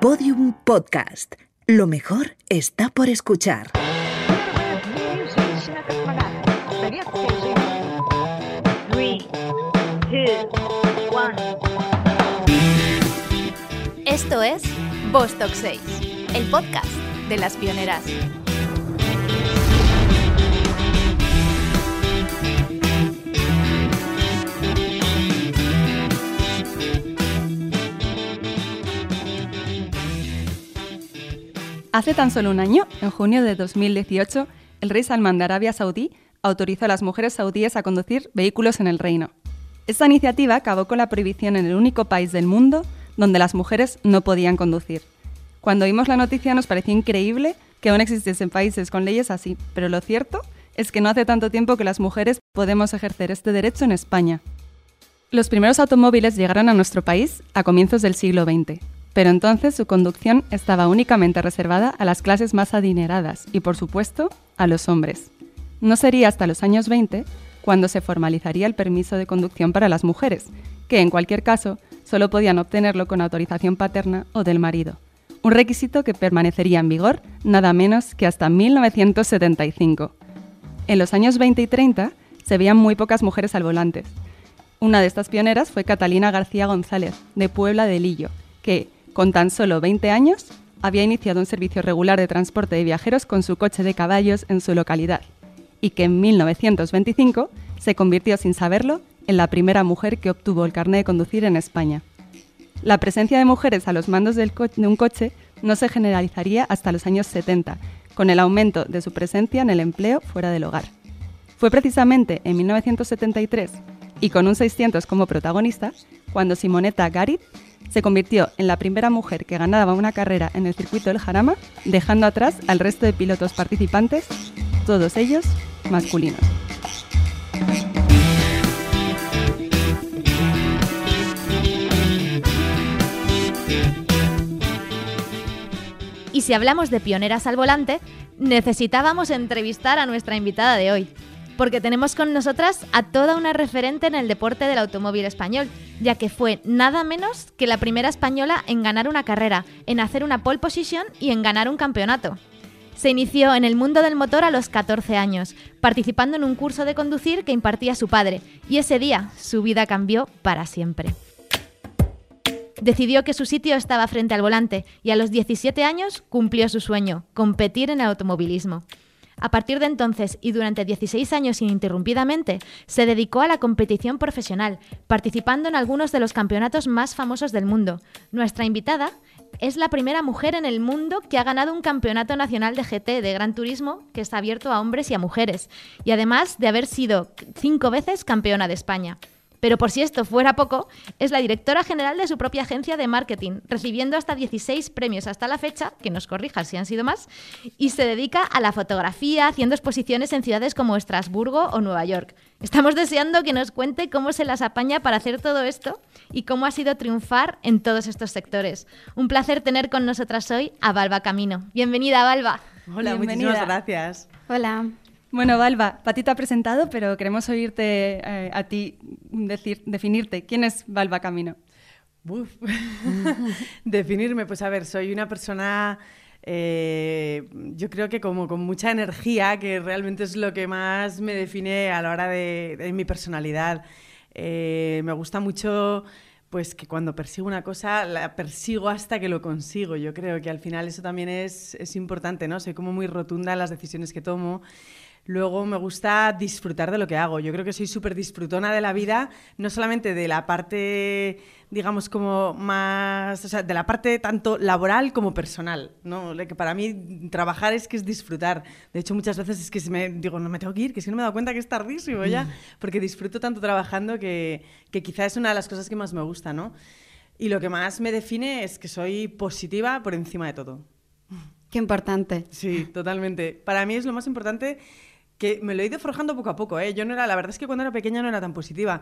Podium Podcast. Lo mejor está por escuchar. Esto es Vostok 6, el podcast de las pioneras. Hace tan solo un año, en junio de 2018, el rey Salman de Arabia Saudí autorizó a las mujeres saudíes a conducir vehículos en el reino. Esta iniciativa acabó con la prohibición en el único país del mundo donde las mujeres no podían conducir. Cuando vimos la noticia nos pareció increíble que aún existiesen países con leyes así, pero lo cierto es que no hace tanto tiempo que las mujeres podemos ejercer este derecho en España. Los primeros automóviles llegaron a nuestro país a comienzos del siglo XX, pero entonces su conducción estaba únicamente reservada a las clases más adineradas y, por supuesto, a los hombres. No sería hasta los años 20 cuando se formalizaría el permiso de conducción para las mujeres, que en cualquier caso solo podían obtenerlo con autorización paterna o del marido, un requisito que permanecería en vigor nada menos que hasta 1975. En los años 20 y 30 se veían muy pocas mujeres al volante. Una de estas pioneras fue Catalina García González, de Puebla de Lillo, que, con tan solo 20 años, había iniciado un servicio regular de transporte de viajeros con su coche de caballos en su localidad, y que en 1925 se convirtió sin saberlo en la primera mujer que obtuvo el carnet de conducir en España. La presencia de mujeres a los mandos de un coche no se generalizaría hasta los años 70, con el aumento de su presencia en el empleo fuera del hogar. Fue precisamente en 1973, y con un 600 como protagonista, cuando Simonetta Garit se convirtió en la primera mujer que ganaba una carrera en el circuito del Jarama, dejando atrás al resto de pilotos participantes, todos ellos masculinos. Y si hablamos de pioneras al volante, necesitábamos entrevistar a nuestra invitada de hoy, porque tenemos con nosotras a toda una referente en el deporte del automóvil español, ya que fue nada menos que la primera española en ganar una carrera, en hacer una pole position y en ganar un campeonato. Se inició en el mundo del motor a los 14 años, participando en un curso de conducir que impartía su padre, y ese día su vida cambió para siempre. Decidió que su sitio estaba frente al volante y a los 17 años cumplió su sueño, competir en el automovilismo. A partir de entonces y durante 16 años ininterrumpidamente, se dedicó a la competición profesional, participando en algunos de los campeonatos más famosos del mundo. Nuestra invitada es la primera mujer en el mundo que ha ganado un campeonato nacional de GT de Gran Turismo que está abierto a hombres y a mujeres, y además de haber sido cinco veces campeona de España. Pero por si esto fuera poco, es la directora general de su propia agencia de marketing, recibiendo hasta 16 premios hasta la fecha, que nos corrija si han sido más, y se dedica a la fotografía, haciendo exposiciones en ciudades como Estrasburgo o Nueva York. Estamos deseando que nos cuente cómo se las apaña para hacer todo esto y cómo ha sido triunfar en todos estos sectores. Un placer tener con nosotras hoy a Balba Camino. Bienvenida, Balba. Hola, muchísimas gracias. Hola. Bueno, Balba, Pati te ha presentado, pero queremos oírte eh, a ti decir, definirte. ¿Quién es Balba Camino? Definirme, pues a ver, soy una persona, eh, yo creo que como con mucha energía, que realmente es lo que más me define a la hora de, mi personalidad. Eh, me gusta mucho pues que cuando persigo una cosa, la persigo hasta que lo consigo. Yo creo que al final eso también es, es importante, ¿no? Soy como muy rotunda en las decisiones que tomo. Luego me gusta disfrutar de lo que hago. Yo creo que soy súper disfrutona de la vida, no solamente de la parte, digamos, como más, o sea, de la parte tanto laboral como personal, ¿no? Que para mí trabajar es que es disfrutar. De hecho, muchas veces es que me digo, no me tengo que ir, que si no me he dado cuenta que es tardísimo ya, mm. porque disfruto tanto trabajando que, que quizá es una de las cosas que más me gusta, ¿no? Y lo que más me define es que soy positiva por encima de todo. Qué importante. Sí, totalmente. Para mí es lo más importante que me lo he ido forjando poco a poco, ¿eh? Yo no era, la verdad es que cuando era pequeña no era tan positiva,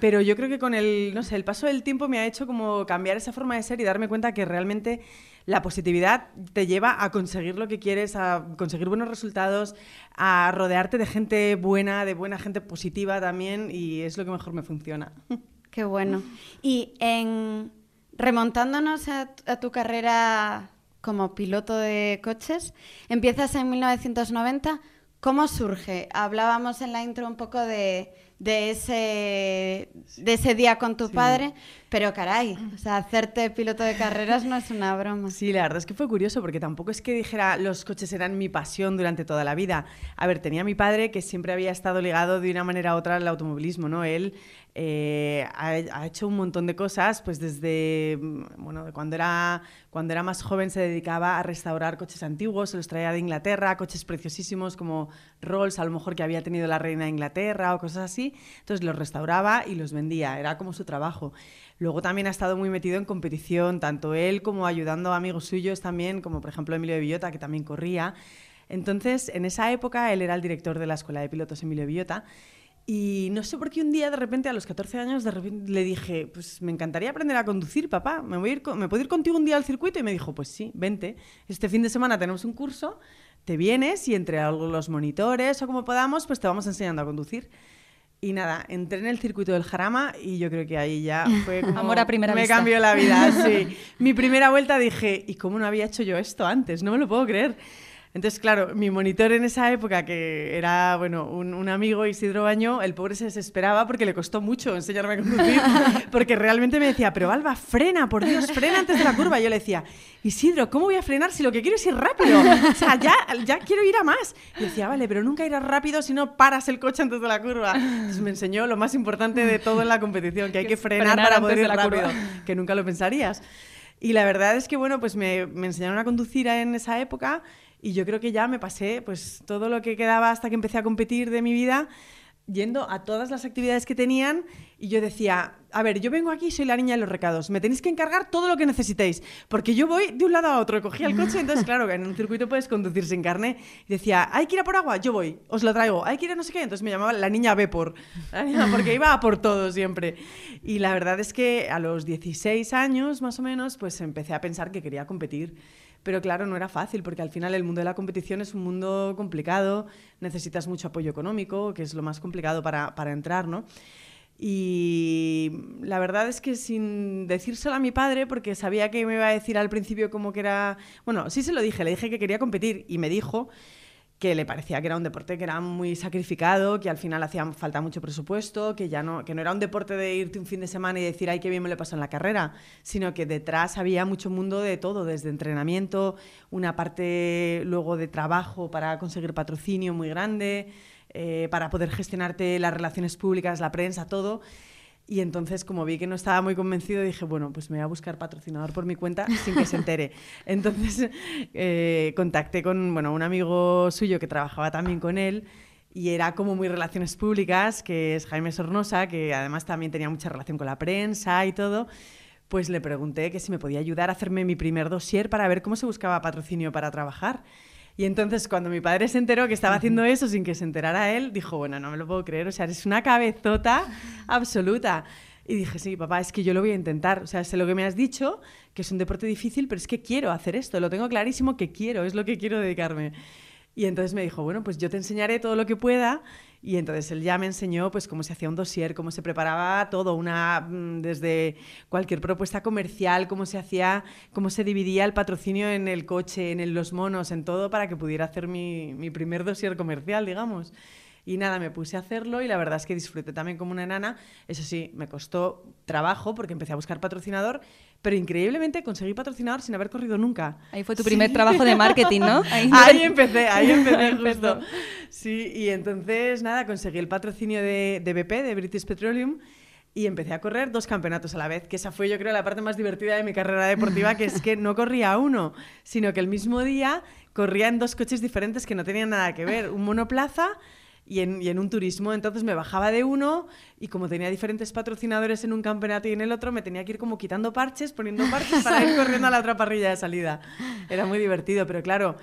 pero yo creo que con el, no sé, el paso del tiempo me ha hecho como cambiar esa forma de ser y darme cuenta que realmente la positividad te lleva a conseguir lo que quieres, a conseguir buenos resultados, a rodearte de gente buena, de buena gente positiva también y es lo que mejor me funciona. Qué bueno. Y en Remontándonos a, a tu carrera como piloto de coches, empiezas en 1990. ¿Cómo surge? Hablábamos en la intro un poco de, de ese, de ese día con tu padre, pero caray, o sea, hacerte piloto de carreras no es una broma. Sí, la verdad es que fue curioso porque tampoco es que dijera los coches eran mi pasión durante toda la vida. A ver, tenía mi padre que siempre había estado ligado de una manera u otra al automovilismo, ¿no? Él eh, ha, hecho un montón de cosas, pues desde, mm, bueno, cuando era, cuando era más joven se dedicaba a restaurar coches antiguos, se los traía de Inglaterra, coches preciosísimos como Rolls, a lo mejor que había tenido la reina de Inglaterra o cosas así, entonces los restauraba y los vendía, era como su trabajo. Luego también ha estado muy metido en competición, tanto él como ayudando a amigos suyos también, como por ejemplo Emilio de Villota, que también corría. Entonces, en esa época, él era el director de la Escuela de Pilotos Emilio Villota y no sé por qué un día de repente a los 14 años de repente le dije, pues me encantaría aprender a conducir, papá, ¿me, voy a ir ¿me puedo ir contigo un día al circuito? Y me dijo, pues sí, vente, este fin de semana tenemos un curso, te vienes y entre los monitores o como podamos, pues te vamos enseñando a conducir. Y nada, entré en el circuito del Jarama y yo creo que ahí ya fue como... Amor a primera me vista. cambió la vida, sí. Mi primera vuelta dije, ¿y cómo no había hecho yo esto antes? No me lo puedo creer. Entonces, claro, mi monitor en esa época, que era, bueno, un, un, amigo, Isidro Baño, el pobre se desesperaba porque le costó mucho enseñarme a conducir, porque realmente me decía, pero Alba, frena, por Dios, frena antes de la curva. Y yo le decía, Isidro, ¿cómo voy a frenar si lo que quiero es ir rápido? O sea, ya, ya quiero ir a más. Y decía, vale, pero nunca irás rápido si no paras el coche antes de la curva. Entonces me enseñó lo más importante de todo en la competición, que hay que, frenar, frenar, para poder ir rápido, curva. que nunca lo pensarías. Y la verdad es que, bueno, pues me, me enseñaron a conducir en esa época y yo creo que ya me pasé pues todo lo que quedaba hasta que empecé a competir de mi vida yendo a todas las actividades que tenían y yo decía, a ver, yo vengo aquí, soy la niña de los recados, me tenéis que encargar todo lo que necesitéis, porque yo voy de un lado a otro, cogía el coche, entonces claro, en un circuito puedes conducir sin carne, y decía, hay que ir por agua, yo voy, os lo traigo, hay que ir a no sé qué, entonces me llamaba la niña B por, porque iba por todo siempre. Y la verdad es que a los 16 años más o menos, pues empecé a pensar que quería competir. Pero claro, no era fácil, porque al final el mundo de la competición es un mundo complicado, necesitas mucho apoyo económico, que es lo más complicado para, para entrar, ¿no? Y la verdad es que sin decírselo a mi padre, porque sabía que me iba a decir al principio como que era... Bueno, sí se lo dije, le dije que quería competir y me dijo que le parecía que era un deporte que era muy sacrificado, que al final hacía falta mucho presupuesto, que ya no, que no era un deporte de irte un fin de semana y decir, ay, qué bien me lo pasó en la carrera, sino que detrás había mucho mundo de todo, desde entrenamiento, una parte luego de trabajo para conseguir patrocinio muy grande, eh, para poder gestionarte las relaciones públicas, la prensa, todo. Y entonces, como vi que no estaba muy convencido, dije, bueno, pues me voy a buscar patrocinador por mi cuenta sin que se entere. Entonces, eh, contacté con bueno, un amigo suyo que trabajaba también con él y era como muy relaciones públicas, que es Jaime Sornosa, que además también tenía mucha relación con la prensa y todo. Pues le pregunté que si me podía ayudar a hacerme mi primer dossier para ver cómo se buscaba patrocinio para trabajar. Y entonces cuando mi padre se enteró que estaba haciendo eso sin que se enterara él, dijo, bueno, no me lo puedo creer, o sea, eres una cabezota absoluta. Y dije, sí, papá, es que yo lo voy a intentar. O sea, sé lo que me has dicho, que es un deporte difícil, pero es que quiero hacer esto, lo tengo clarísimo que quiero, es lo que quiero dedicarme. Y entonces me dijo, bueno, pues yo te enseñaré todo lo que pueda. Y entonces él ya me enseñó pues cómo se hacía un dossier, cómo se preparaba todo, una desde cualquier propuesta comercial, cómo se hacía, cómo se dividía el patrocinio en el coche, en los monos, en todo para que pudiera hacer mi, mi primer dossier comercial, digamos. Y nada, me puse a hacerlo y la verdad es que disfruté también como una enana. Eso sí, me costó trabajo porque empecé a buscar patrocinador, pero increíblemente conseguí patrocinador sin haber corrido nunca. Ahí fue tu primer sí. trabajo de marketing, ¿no? Ahí, ahí empecé, ahí empecé justo. Sí, y entonces nada, conseguí el patrocinio de, de BP, de British Petroleum, y empecé a correr dos campeonatos a la vez, que esa fue yo creo la parte más divertida de mi carrera deportiva, que es que no corría uno, sino que el mismo día corría en dos coches diferentes que no tenían nada que ver, un monoplaza y en, y en, un turismo. Entonces me bajaba de uno y como tenía diferentes patrocinadores en un campeonato y en el otro, me tenía que ir como quitando parches, poniendo parches para ir corriendo a la otra parrilla de salida. Era muy divertido, pero claro,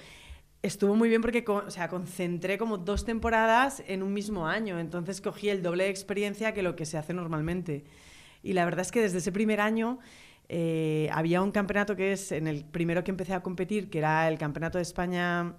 estuvo muy bien porque o sea, concentré como dos temporadas en un mismo año. Entonces cogí el doble de experiencia que lo que se hace normalmente. Y la verdad es que desde ese primer año... Eh, había un campeonato que es en el primero que empecé a competir, que era el Campeonato de España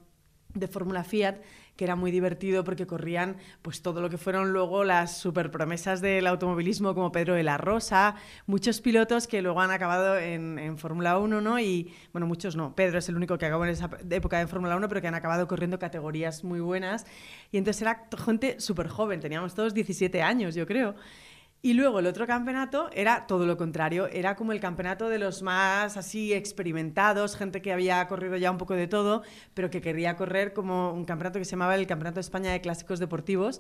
de Fórmula Fiat, que era muy divertido porque corrían pues todo lo que fueron luego las super promesas del automovilismo como Pedro de la Rosa, muchos pilotos que luego han acabado en, en Fórmula 1, ¿no? Y bueno, muchos no, Pedro es el único que acabó en esa época de Fórmula 1, pero que han acabado corriendo categorías muy buenas. Y entonces era gente súper joven, teníamos todos 17 años, yo creo. Y luego el otro campeonato era todo lo contrario, era como el campeonato de los más así experimentados, gente que había corrido ya un poco de todo, pero que quería correr como un campeonato que se llamaba el Campeonato de España de Clásicos Deportivos,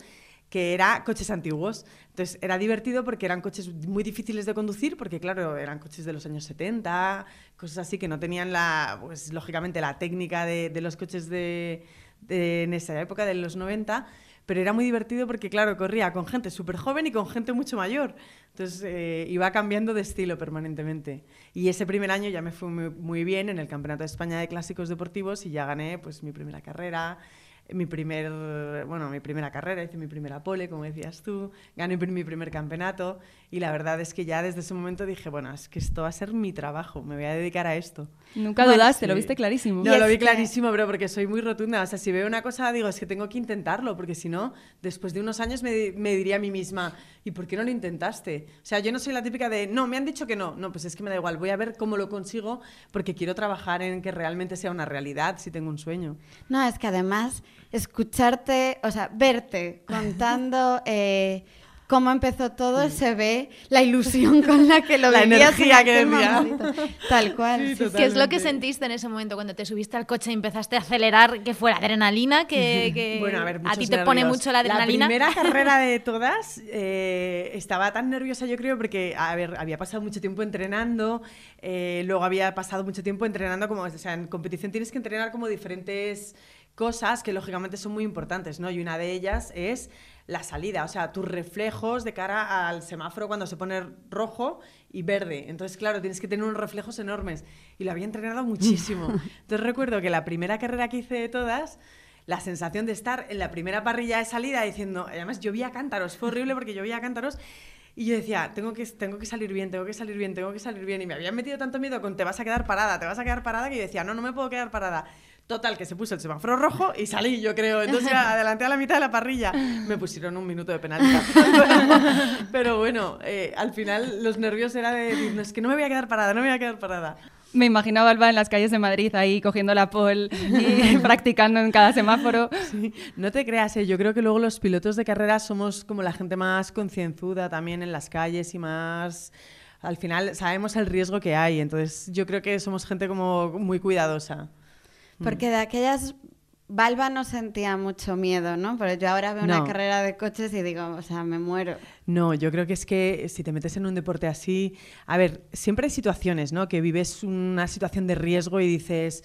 que era coches antiguos. Entonces era divertido porque eran coches muy difíciles de conducir, porque claro, eran coches de los años 70, cosas así que no tenían la, pues lógicamente la técnica de, los coches de, de, en esa época, de los 90 pero era muy divertido porque, claro, corría con gente súper joven y con gente mucho mayor. Entonces eh, iba cambiando de estilo permanentemente. Y ese primer año ya me fue muy, muy, bien en el Campeonato de España de Clásicos Deportivos y ya gané pues, mi primera carrera, mi, primer, bueno, mi primera carrera, hice mi primera pole, como decías tú, gané mi primer campeonato y la verdad es que ya desde ese momento dije, bueno, es que esto va a ser mi trabajo, me voy a dedicar a esto. Nunca bueno, dudaste, sí. lo viste clarísimo. No, lo vi clarísimo, pero porque soy muy rotunda. O sea, si veo una cosa, digo, es que tengo que intentarlo, porque si no, después de unos años me, me, diría a mí misma, ¿y por qué no lo intentaste? O sea, yo no soy la típica de, no, me han dicho que no. No, pues es que me da igual, voy a ver cómo lo consigo, porque quiero trabajar en que realmente sea una realidad, si tengo un sueño. No, es que además, escucharte, o sea, verte contando... Eh, cómo empezó todo, se ve la ilusión con la que lo la vivías energía que decía. Tal cual. Sí, ¿Qué es lo que sentiste en ese momento cuando te subiste al coche y empezaste a acelerar? ¿Que fue la adrenalina? Que, que bueno, a, ver, a ti te pone mucho la adrenalina. La primera carrera de todas eh, estaba tan nerviosa, yo creo, porque a ver, había pasado mucho tiempo entrenando, eh, luego había pasado mucho tiempo entrenando como, o sea, en competición tienes que entrenar como diferentes cosas que lógicamente son muy importantes, ¿no? Y una de ellas es la salida, o sea, tus reflejos de cara al semáforo cuando se pone rojo y verde. Entonces, claro, tienes que tener unos reflejos enormes. Y lo había entrenado muchísimo. Entonces recuerdo que la primera carrera que hice de todas, la sensación de estar en la primera parrilla de salida diciendo, además llovía cántaros, fue horrible porque llovía cántaros. Y yo decía, tengo que, tengo que salir bien, tengo que salir bien, tengo que salir bien. Y me había metido tanto miedo con te vas a quedar parada, te vas a quedar parada, que yo decía, no, no me puedo quedar parada. Total, que se puso el semáforo rojo y salí, yo creo. Entonces adelanté a la mitad de la parrilla. Me pusieron un minuto de penalidad. Pero bueno, eh, al final los nervios era de decir, no, es que no me voy a quedar parada, no me voy a quedar parada. Me imaginaba Alba en las calles de Madrid ahí cogiendo la pole y practicando en cada semáforo. Sí. No te creas, ¿eh? yo creo que luego los pilotos de carrera somos como la gente más concienzuda también en las calles y más al final sabemos el riesgo que hay, entonces yo creo que somos gente como muy cuidadosa. Porque de aquellas Balba no sentía mucho miedo, ¿no? Pero yo ahora veo no. una carrera de coches y digo, o sea, me muero. No, yo creo que es que si te metes en un deporte así, a ver, siempre hay situaciones, ¿no? Que vives una situación de riesgo y dices,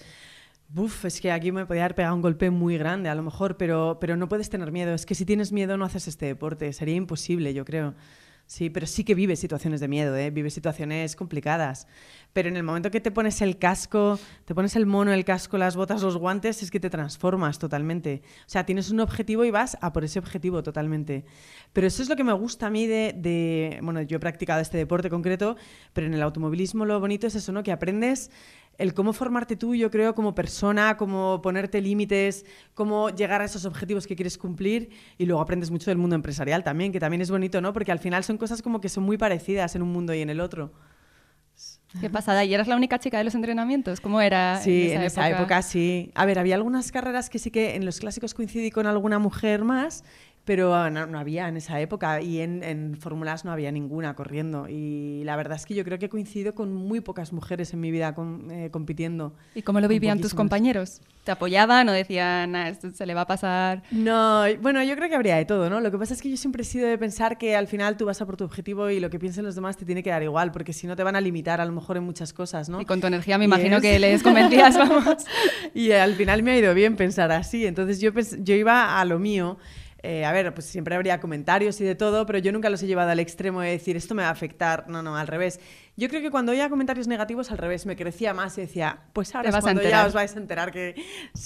Buf, es que aquí me podía haber pegado un golpe muy grande, a lo mejor, pero, pero no puedes tener miedo. Es que si tienes miedo no haces este deporte. Sería imposible, yo creo. Sí, pero sí que vives situaciones de miedo, ¿eh? vives situaciones complicadas. Pero en el momento que te pones el casco, te pones el mono, el casco, las botas, los guantes, es que te transformas totalmente. O sea, tienes un objetivo y vas a por ese objetivo totalmente. Pero eso es lo que me gusta a mí de, de bueno, yo he practicado este deporte concreto, pero en el automovilismo lo bonito es eso, ¿no? Que aprendes el cómo formarte tú, yo creo, como persona, cómo ponerte límites, cómo llegar a esos objetivos que quieres cumplir y luego aprendes mucho del mundo empresarial también, que también es bonito, ¿no? Porque al final son cosas como que son muy parecidas en un mundo y en el otro. Qué pasada. ¿Y eras la única chica de los entrenamientos? ¿Cómo era? Sí, en, esa, en época? esa época sí. A ver, había algunas carreras que sí que en los clásicos coincidí con alguna mujer más, pero no, no, había en esa época y en, en fórmulas no había ninguna corriendo y la verdad es que yo creo que he coincidido con muy pocas mujeres en mi vida con, eh, compitiendo. ¿Y cómo lo vivían tus compañeros? ¿Te apoyaban o decían, ah, esto se le va a pasar? No, bueno, yo creo que habría de todo, ¿no? Lo que pasa es que yo siempre he sido de pensar que al final tú vas a por tu objetivo y lo que piensen los demás te tiene que dar igual, porque si no te van a limitar a lo mejor en muchas cosas, ¿no? Y con tu energía me imagino es... que les convencías, vamos. y al final me ha ido bien pensar así, entonces yo, yo iba a lo mío. Eh, a ver, pues siempre habría comentarios y de todo, pero yo nunca los he llevado al extremo de decir esto me va a afectar. No, no, al revés. Yo creo que cuando oía comentarios negativos, al revés, me crecía más y decía, pues ahora es cuando ya os vais a enterar que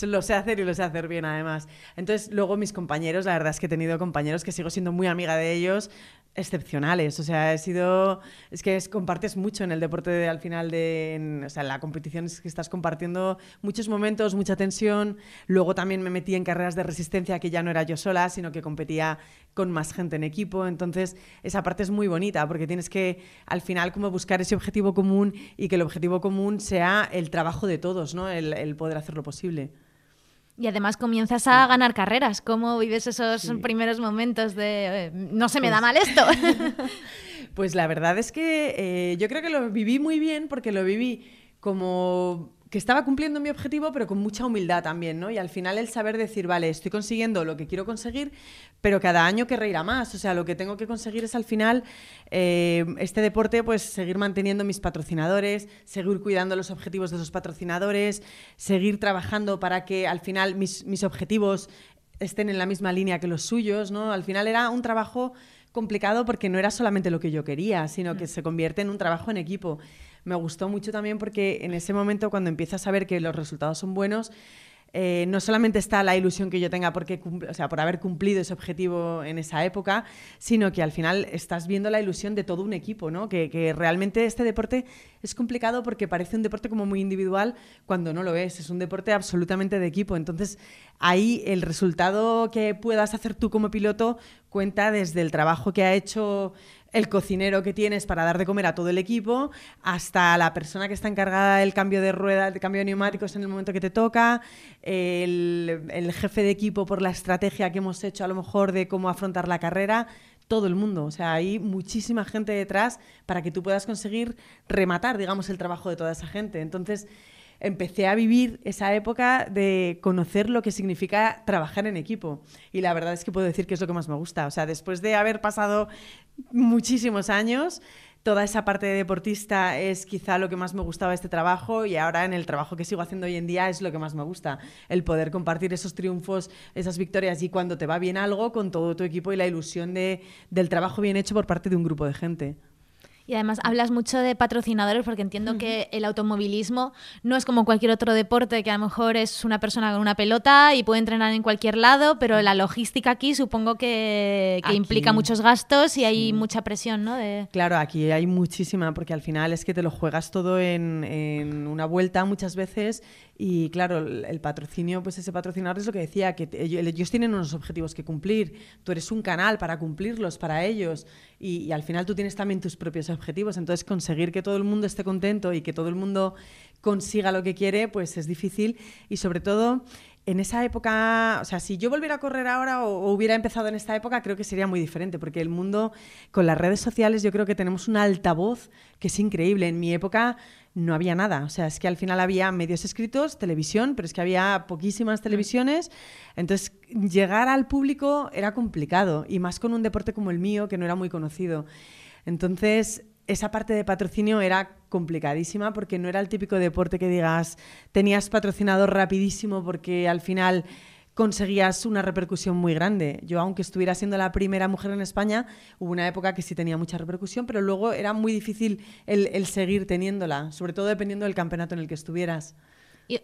lo sé hacer y lo sé hacer bien además. Entonces, luego mis compañeros, la verdad es que he tenido compañeros que sigo siendo muy amiga de ellos, excepcionales. O sea, he sido. Es que compartes mucho en el deporte al final de. o sea, en la competición es que estás compartiendo muchos momentos, mucha tensión. Luego también me metí en carreras de resistencia que ya no era yo sola, sino que competía con más gente en equipo. Entonces, esa parte es muy bonita porque tienes que al final como buscar ese objetivo común y que el objetivo común sea el trabajo de todos, ¿no? el, el poder hacerlo posible. Y además comienzas a ganar carreras. ¿Cómo vives esos primeros momentos de eh, no se me da pues mal esto? pues la verdad es que eh, yo creo que lo viví muy bien porque lo viví como que estaba cumpliendo mi objetivo, pero con mucha humildad también, ¿no? Y al final el saber decir, vale, estoy consiguiendo lo que quiero conseguir, pero cada año que reirá más. O sea, lo que tengo que conseguir es al final eh, este deporte, pues seguir manteniendo mis patrocinadores, seguir cuidando los objetivos de esos patrocinadores, seguir trabajando para que al final mis, mis objetivos estén en la misma línea que los suyos, ¿no? Al final era un trabajo complicado porque no era solamente lo que yo quería, sino que se convierte en un trabajo en equipo me gustó mucho también porque en ese momento cuando empiezas a ver que los resultados son buenos, eh, no solamente está la ilusión que yo tenga porque, o sea, por haber cumplido ese objetivo en esa época, sino que al final estás viendo la ilusión de todo un equipo, ¿no? Que, que, realmente este deporte es complicado porque parece un deporte como muy individual cuando no lo es, es un deporte absolutamente de equipo. Entonces, ahí el resultado que puedas hacer tú como piloto cuenta desde el trabajo que ha hecho el cocinero que tienes para dar de comer a todo el equipo, hasta la persona que está encargada del cambio de ruedas, del cambio de neumáticos en el momento que te toca, el, jefe de equipo por la estrategia que hemos hecho a lo mejor de cómo afrontar la carrera, todo el mundo. O sea, hay muchísima gente detrás para que tú puedas conseguir rematar, digamos, el trabajo de toda esa gente. Entonces, empecé a vivir esa época de conocer lo que significa trabajar en equipo. Y la verdad es que puedo decir que es lo que más me gusta. O sea, después de haber pasado muchísimos años, toda esa parte de deportista es quizá lo que más me gustaba de este trabajo y ahora en el trabajo que sigo haciendo hoy en día es lo que más me gusta, el poder compartir esos triunfos, esas victorias y cuando te va bien algo con todo tu equipo y la ilusión de, del trabajo bien hecho por parte de un grupo de gente. Y además hablas mucho de patrocinadores porque entiendo que el automovilismo no es como cualquier otro deporte que a lo mejor es una persona con una pelota y puede entrenar en cualquier lado, pero la logística aquí supongo que, implica muchos gastos y hay mucha presión, ¿no? De... Claro, aquí hay muchísima porque al final es que te lo juegas todo en, en una vuelta muchas veces y claro, el patrocinio, pues ese patrocinador es lo que decía, que ellos tienen unos objetivos que cumplir, tú eres un canal para cumplirlos para ellos y, al final tú tienes también tus propios objetivos, entonces conseguir que todo el mundo esté contento y que todo el mundo consiga lo que quiere, pues es difícil y sobre todo en esa época, o sea, si yo volviera a correr ahora o, hubiera empezado en esta época, creo que sería muy diferente, porque el mundo con las redes sociales yo creo que tenemos un altavoz que es increíble. En mi época no había nada. O sea, es que al final había medios escritos, televisión, pero es que había poquísimas televisiones. Entonces, llegar al público era complicado, y más con un deporte como el mío, que no era muy conocido. Entonces, esa parte de patrocinio era complicadísima porque no era el típico deporte que digas, tenías patrocinador rapidísimo porque al final conseguías una repercusión muy grande. Yo, aunque estuviera siendo la primera mujer en España, hubo una época que sí tenía mucha repercusión, pero luego era muy difícil el, seguir teniéndola, sobre todo dependiendo del campeonato en el que estuvieras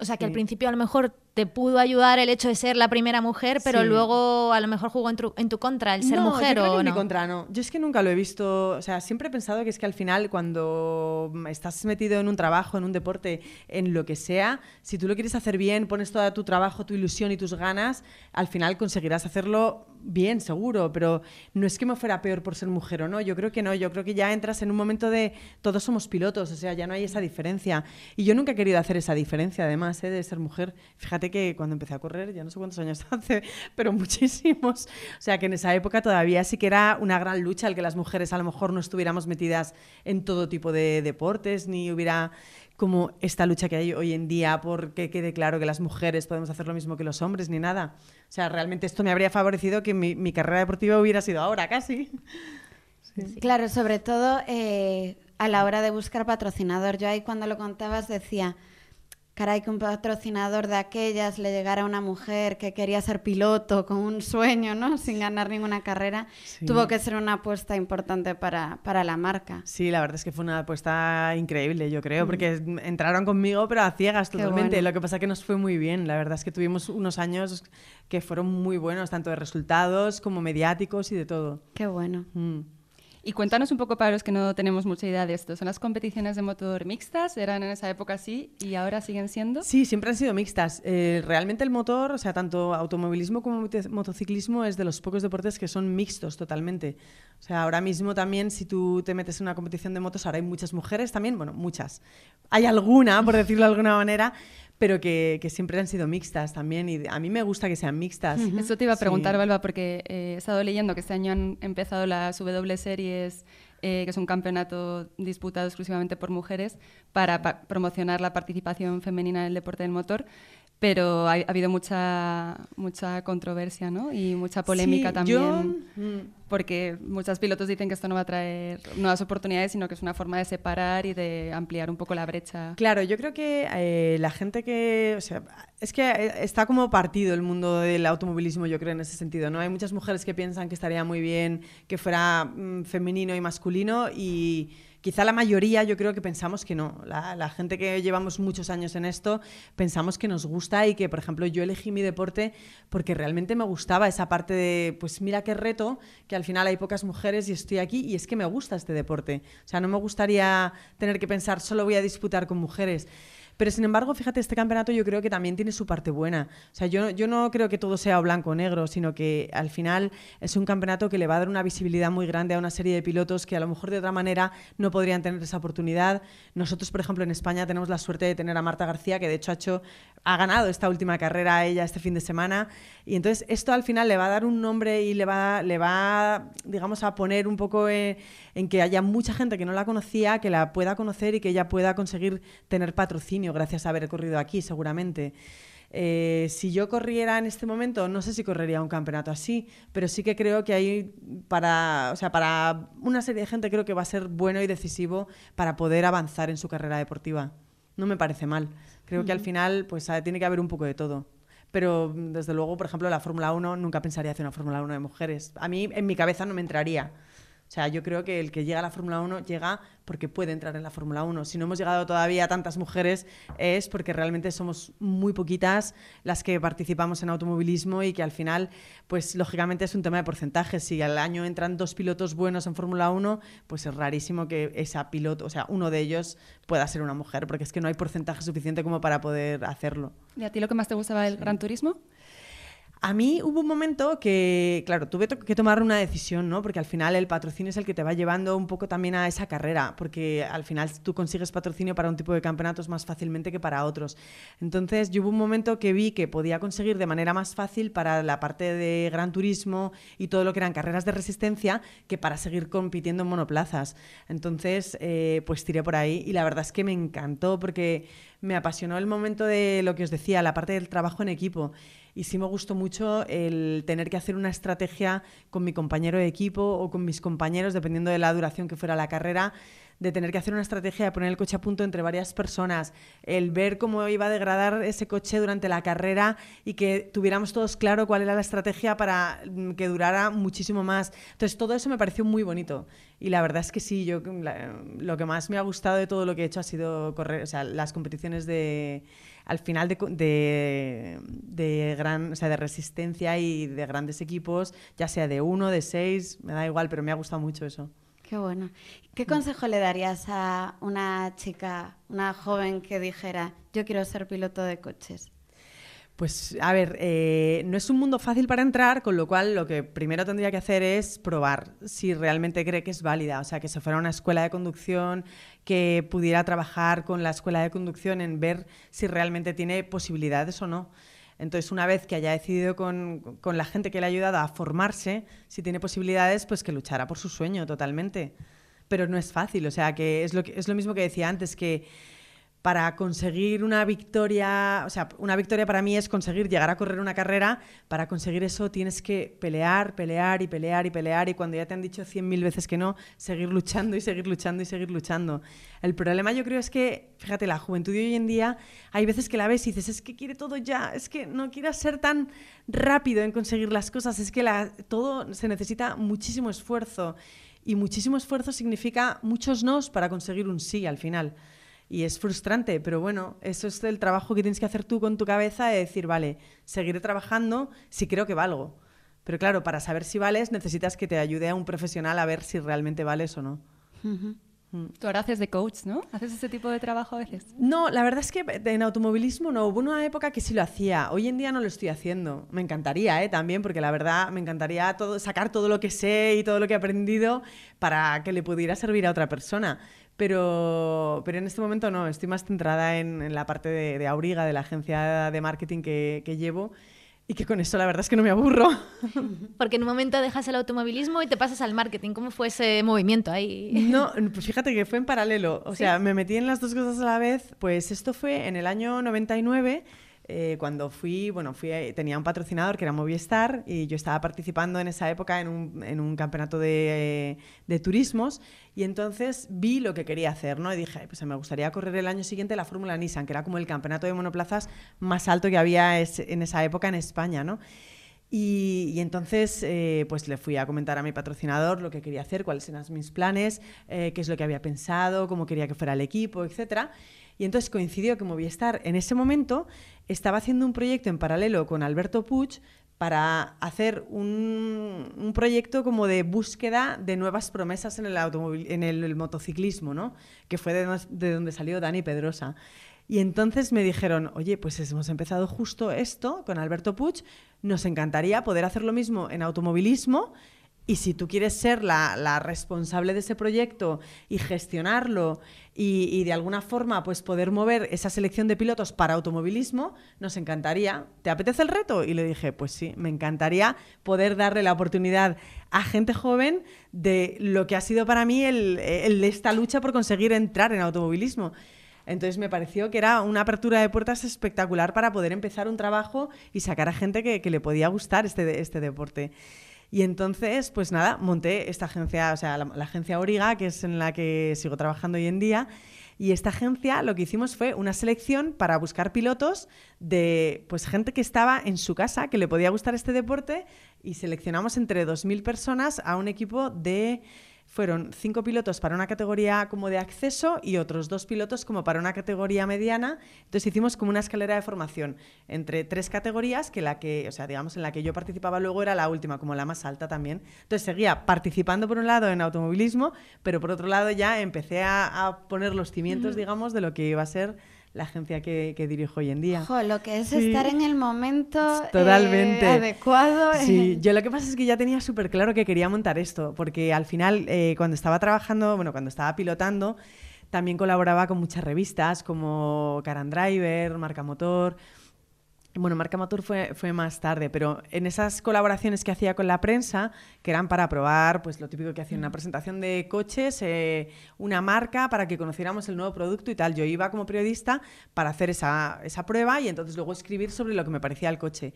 o sea, que al principio a lo mejor te pudo ayudar el hecho de ser la primera mujer, pero luego a lo mejor jugó en tu, contra el ser mujer yo o en no. mi contra, no. Yo es que nunca lo he visto, o sea, siempre he pensado que es que al final cuando estás metido en un trabajo, en un deporte, en lo que sea, si tú lo quieres hacer bien, pones todo tu trabajo, tu ilusión y tus ganas, al final conseguirás hacerlo bien, seguro, pero no es que me fuera peor por ser mujer o no, yo creo que no, yo creo que ya entras en un momento de todos somos pilotos, o sea, ya no hay esa diferencia. Y yo nunca he querido hacer esa diferencia, además, ¿eh? de ser mujer. Fíjate que cuando empecé a correr, ya no sé cuántos años hace, pero muchísimos. O sea, que en esa época todavía sí que era una gran lucha el que las mujeres a lo mejor no estuviéramos metidas en todo tipo de deportes, ni hubiera como esta lucha que hay hoy en día por que quede claro que las mujeres podemos hacer lo mismo que los hombres, ni nada. O sea, realmente esto me habría favorecido que mi, carrera deportiva hubiera sido ahora casi. Claro, sobre todo eh, a la hora de buscar patrocinador. Yo ahí cuando lo contabas decía, caray, que un patrocinador de aquellas le llegara a una mujer que quería ser piloto con un sueño, ¿no? Sin ganar ninguna carrera, tuvo que ser una apuesta importante para, la marca. Sí, la verdad es que fue una apuesta increíble, yo creo, porque mm. entraron conmigo, pero a ciegas totalmente. Lo que pasa es que nos fue muy bien. La verdad es que tuvimos unos años que fueron muy buenos, tanto de resultados como mediáticos y de todo. Qué bueno. Mm. Y cuéntanos un poco para los que no tenemos mucha idea de esto. ¿Son las competiciones de motor mixtas? ¿Eran en esa época así y ahora siguen siendo? Sí, siempre han sido mixtas. Eh, realmente el motor, o sea, tanto automovilismo como motociclismo es de los pocos deportes que son mixtos totalmente. O sea, ahora mismo también si tú te metes en una competición de motos, ahora hay muchas mujeres también, bueno, muchas. Hay alguna, por decirlo de alguna manera, pero que, siempre han sido mixtas también y a mí me gusta que sean mixtas. Eso te iba a preguntar, Valva, porque eh, he estado leyendo que este año han empezado las W Series, eh, que es un campeonato disputado exclusivamente por mujeres, para promocionar la participación femenina en el deporte del motor pero ha, habido mucha, mucha controversia ¿no? y mucha polémica también, mm. porque muchos pilotos dicen que esto no va a traer nuevas oportunidades, sino que es una forma de separar y de ampliar un poco la brecha. Claro, yo creo que eh, la gente que... O sea, es que eh, está como partido el mundo del automovilismo, yo creo, en ese sentido. ¿no? Hay muchas mujeres que piensan que estaría muy bien que fuera mm, femenino y masculino y Quizá la mayoría yo creo que pensamos que no. La, gente que llevamos muchos años en esto pensamos que nos gusta y que, por ejemplo, yo elegí mi deporte porque realmente me gustaba esa parte de, pues mira qué reto, que al final hay pocas mujeres y estoy aquí y es que me gusta este deporte. O sea, no me gustaría tener que pensar solo voy a disputar con mujeres. Pero sin embargo, fíjate, este campeonato yo creo que también tiene su parte buena. O sea, yo, yo no creo que todo sea blanco o negro, sino que al final es un campeonato que le va a dar una visibilidad muy grande a una serie de pilotos que a lo mejor de otra manera no podrían tener esa oportunidad. Nosotros, por ejemplo, en España tenemos la suerte de tener a Marta García, que de hecho ha, hecho, ha ganado esta última carrera a ella este fin de semana. Y entonces esto al final le va a dar un nombre y le va, le va digamos, a poner un poco en, en que haya mucha gente que no la conocía, que la pueda conocer y que ella pueda conseguir tener patrocinio gracias a haber corrido aquí, seguramente. Eh, si yo corriera en este momento, no sé si correría un campeonato así, pero sí que creo que hay para, o sea, para una serie de gente creo que va a ser bueno y decisivo para poder avanzar en su carrera deportiva. No me parece mal. Creo que al final pues tiene que haber un poco de todo. Pero desde luego, por ejemplo, la Fórmula 1 nunca pensaría hacer una Fórmula 1 de mujeres. A mí en mi cabeza no me entraría. O sea, yo creo que el que llega a la Fórmula 1 llega porque puede entrar en la Fórmula 1. Si no hemos llegado todavía a tantas mujeres es porque realmente somos muy poquitas las que participamos en automovilismo y que al final, pues lógicamente es un tema de porcentajes. Si al año entran dos pilotos buenos en Fórmula 1, pues es rarísimo que esa piloto, o sea, uno de ellos pueda ser una mujer, porque es que no hay porcentaje suficiente como para poder hacerlo. ¿Y a ti lo que más te gustaba del Gran Turismo? A mí hubo un momento que, claro, tuve que tomar una decisión, ¿no? Porque al final el patrocinio es el que te va llevando un poco también a esa carrera, porque al final tú consigues patrocinio para un tipo de campeonatos más fácilmente que para otros. Entonces, yo hubo un momento que vi que podía conseguir de manera más fácil para la parte de gran turismo y todo lo que eran carreras de resistencia que para seguir compitiendo en monoplazas. Entonces, eh, pues tiré por ahí y la verdad es que me encantó porque me apasionó el momento de lo que os decía, la parte del trabajo en equipo y sí me gustó mucho el tener que hacer una estrategia con mi compañero de equipo o con mis compañeros, dependiendo de la duración que fuera la carrera, de tener que hacer una estrategia de poner el coche a punto entre varias personas, el ver cómo iba a degradar ese coche durante la carrera y que tuviéramos todos claro cuál era la estrategia para mm, que durara muchísimo más. Entonces, todo eso me pareció muy bonito. Y la verdad es que sí, yo lo que más me ha gustado de todo lo que he hecho ha sido correr, o sea, las competiciones de al final de, de, gran, o sea, de resistencia y de grandes equipos, ya sea de uno, de seis, me da igual, pero me ha gustado mucho eso. Qué bueno. ¿Qué consejo le darías a una chica, una joven que dijera, yo quiero ser piloto de coches? Pues a ver, eh, no es un mundo fácil para entrar, con lo cual lo que primero tendría que hacer es probar si realmente cree que es válida, o sea, que se fuera a una escuela de conducción, que pudiera trabajar con la escuela de conducción en ver si realmente tiene posibilidades o no. Entonces, una vez que haya decidido con, con la gente que le ha ayudado a formarse, si tiene posibilidades, pues que luchara por su sueño totalmente. Pero no es fácil, o sea, que es lo, que, es lo mismo que decía antes, que para conseguir una victoria, o sea, una victoria para mí es conseguir llegar a correr una carrera, para conseguir eso tienes que pelear, pelear y pelear y pelear y cuando ya te han dicho cien mil veces que no, seguir luchando y seguir luchando y seguir luchando. El problema yo creo es que, fíjate, la juventud de hoy en día, hay veces que la ves y dices, es que quiere todo ya, es que no quieras ser tan rápido en conseguir las cosas, es que todo se necesita muchísimo esfuerzo y muchísimo esfuerzo significa muchos nos para conseguir un sí al final. Y es frustrante, pero bueno, eso es el trabajo que tienes que hacer tú con tu cabeza de decir, vale, seguiré trabajando si creo que valgo. Pero claro, para saber si vales necesitas que te ayude a un profesional a ver si realmente vales o no. Mm. Tú ahora haces de coach, ¿no? ¿Haces ese tipo de trabajo a veces? No, la verdad es que en automovilismo no. Hubo una época que sí lo hacía. Hoy en día no lo estoy haciendo. Me encantaría, ¿eh? También, porque la verdad me encantaría todo, sacar todo lo que sé y todo lo que he aprendido para que le pudiera servir a otra persona. Pero, pero en este momento no, estoy más centrada en, la parte de, Auriga, de la agencia de marketing que, que llevo y que con eso la verdad es que no me aburro. Porque en un momento dejas el automovilismo y te pasas al marketing. ¿Cómo fue ese movimiento ahí? No, pues fíjate que fue en paralelo. O sea, me metí en las dos cosas a la vez. Pues esto fue en el año 99 eh, cuando fui, bueno, fui, tenía un patrocinador que era Movistar y yo estaba participando en esa época en un, en un campeonato de, de, turismos y entonces vi lo que quería hacer, ¿no? Y dije, pues me gustaría correr el año siguiente la Fórmula Nissan, que era como el campeonato de monoplazas más alto que había en esa época en España, ¿no? Y, entonces, eh, pues le fui a comentar a mi patrocinador lo que quería hacer, cuáles eran mis planes, eh, qué es lo que había pensado, cómo quería que fuera el equipo, etcétera. Y entonces coincidió que Movistar en ese momento estaba haciendo un proyecto en paralelo con Alberto Puig para hacer un, proyecto como de búsqueda de nuevas promesas en el, en el, motociclismo, ¿no? que fue de, donde salió Dani Pedrosa. Y entonces me dijeron, oye, pues hemos empezado justo esto con Alberto Puig, nos encantaría poder hacer lo mismo en automovilismo y si tú quieres ser la, responsable de ese proyecto y gestionarlo y, de alguna forma pues poder mover esa selección de pilotos para automovilismo, nos encantaría. ¿Te apetece el reto? Y le dije, pues sí, me encantaría poder darle la oportunidad a gente joven de lo que ha sido para mí esta lucha por conseguir entrar en automovilismo. Entonces me pareció que era una apertura de puertas espectacular para poder empezar un trabajo y sacar a gente que, que le podía gustar este, este deporte. Y entonces, pues nada, monté esta agencia, o sea, la, agencia Origa, que es en la que sigo trabajando hoy en día. Y esta agencia lo que hicimos fue una selección para buscar pilotos de pues gente que estaba en su casa, que le podía gustar este deporte, y seleccionamos entre 2.000 personas a un equipo de fueron cinco pilotos para una categoría como de acceso y otros dos pilotos como para una categoría mediana. Entonces hicimos como una escalera de formación entre tres categorías, que la que, o sea, digamos, en la que yo participaba luego era la última, como la más alta también. Entonces seguía participando por un lado en automovilismo, pero por otro lado ya empecé a, poner los cimientos, digamos, de lo que iba a ser la agencia que, dirijo hoy en día. Ojo, lo que es estar en el momento Totalmente. Eh, adecuado. Sí, yo lo que pasa es que ya tenía súper claro que quería montar esto, porque al final, eh, cuando estaba trabajando, bueno, cuando estaba pilotando, también colaboraba con muchas revistas como Car Driver, Marca Motor. Bueno, Marca Motor fue, fue más tarde, pero en esas colaboraciones que hacía con la prensa, que eran para probar, pues lo típico que hacía una mm. presentación de coches, eh, una marca para que conociéramos el nuevo producto y tal. Yo iba como periodista para hacer esa, esa prueba y entonces luego escribir sobre lo que me parecía el coche.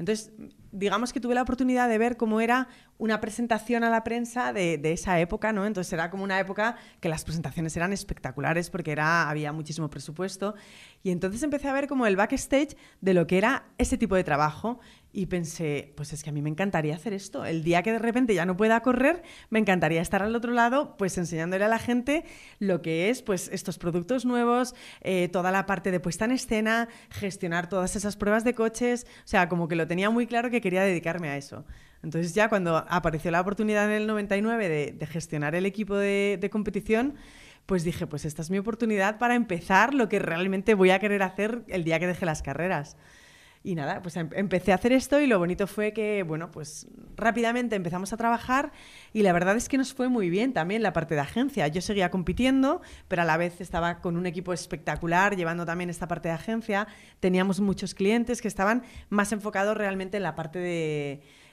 Entonces, digamos que tuve la oportunidad de ver cómo era una presentación a la prensa de, esa época, ¿no? Entonces era como una época que las presentaciones eran espectaculares porque era, había muchísimo presupuesto. Y entonces empecé a ver como el backstage de lo que era ese tipo de trabajo y pensé, pues es que a mí me encantaría hacer esto. El día que de repente ya no pueda correr, me encantaría estar al otro lado, pues enseñándole a la gente lo que es, pues estos productos nuevos, eh, toda la parte de puesta en escena, gestionar todas esas pruebas de coches. O sea, como que lo tenía muy claro que quería dedicarme a eso. Entonces ya cuando apareció la oportunidad en el 99 de, gestionar el equipo de, de competición, pues dije, pues esta es mi oportunidad para empezar lo que realmente voy a querer hacer el día que deje las carreras. Y nada, pues em, empecé a hacer esto y lo bonito fue que, bueno, pues rápidamente empezamos a trabajar y la verdad es que nos fue muy bien también la parte de agencia. Yo seguía compitiendo, pero a la vez estaba con un equipo espectacular llevando también esta parte de agencia. Teníamos muchos clientes que estaban más enfocados realmente en la parte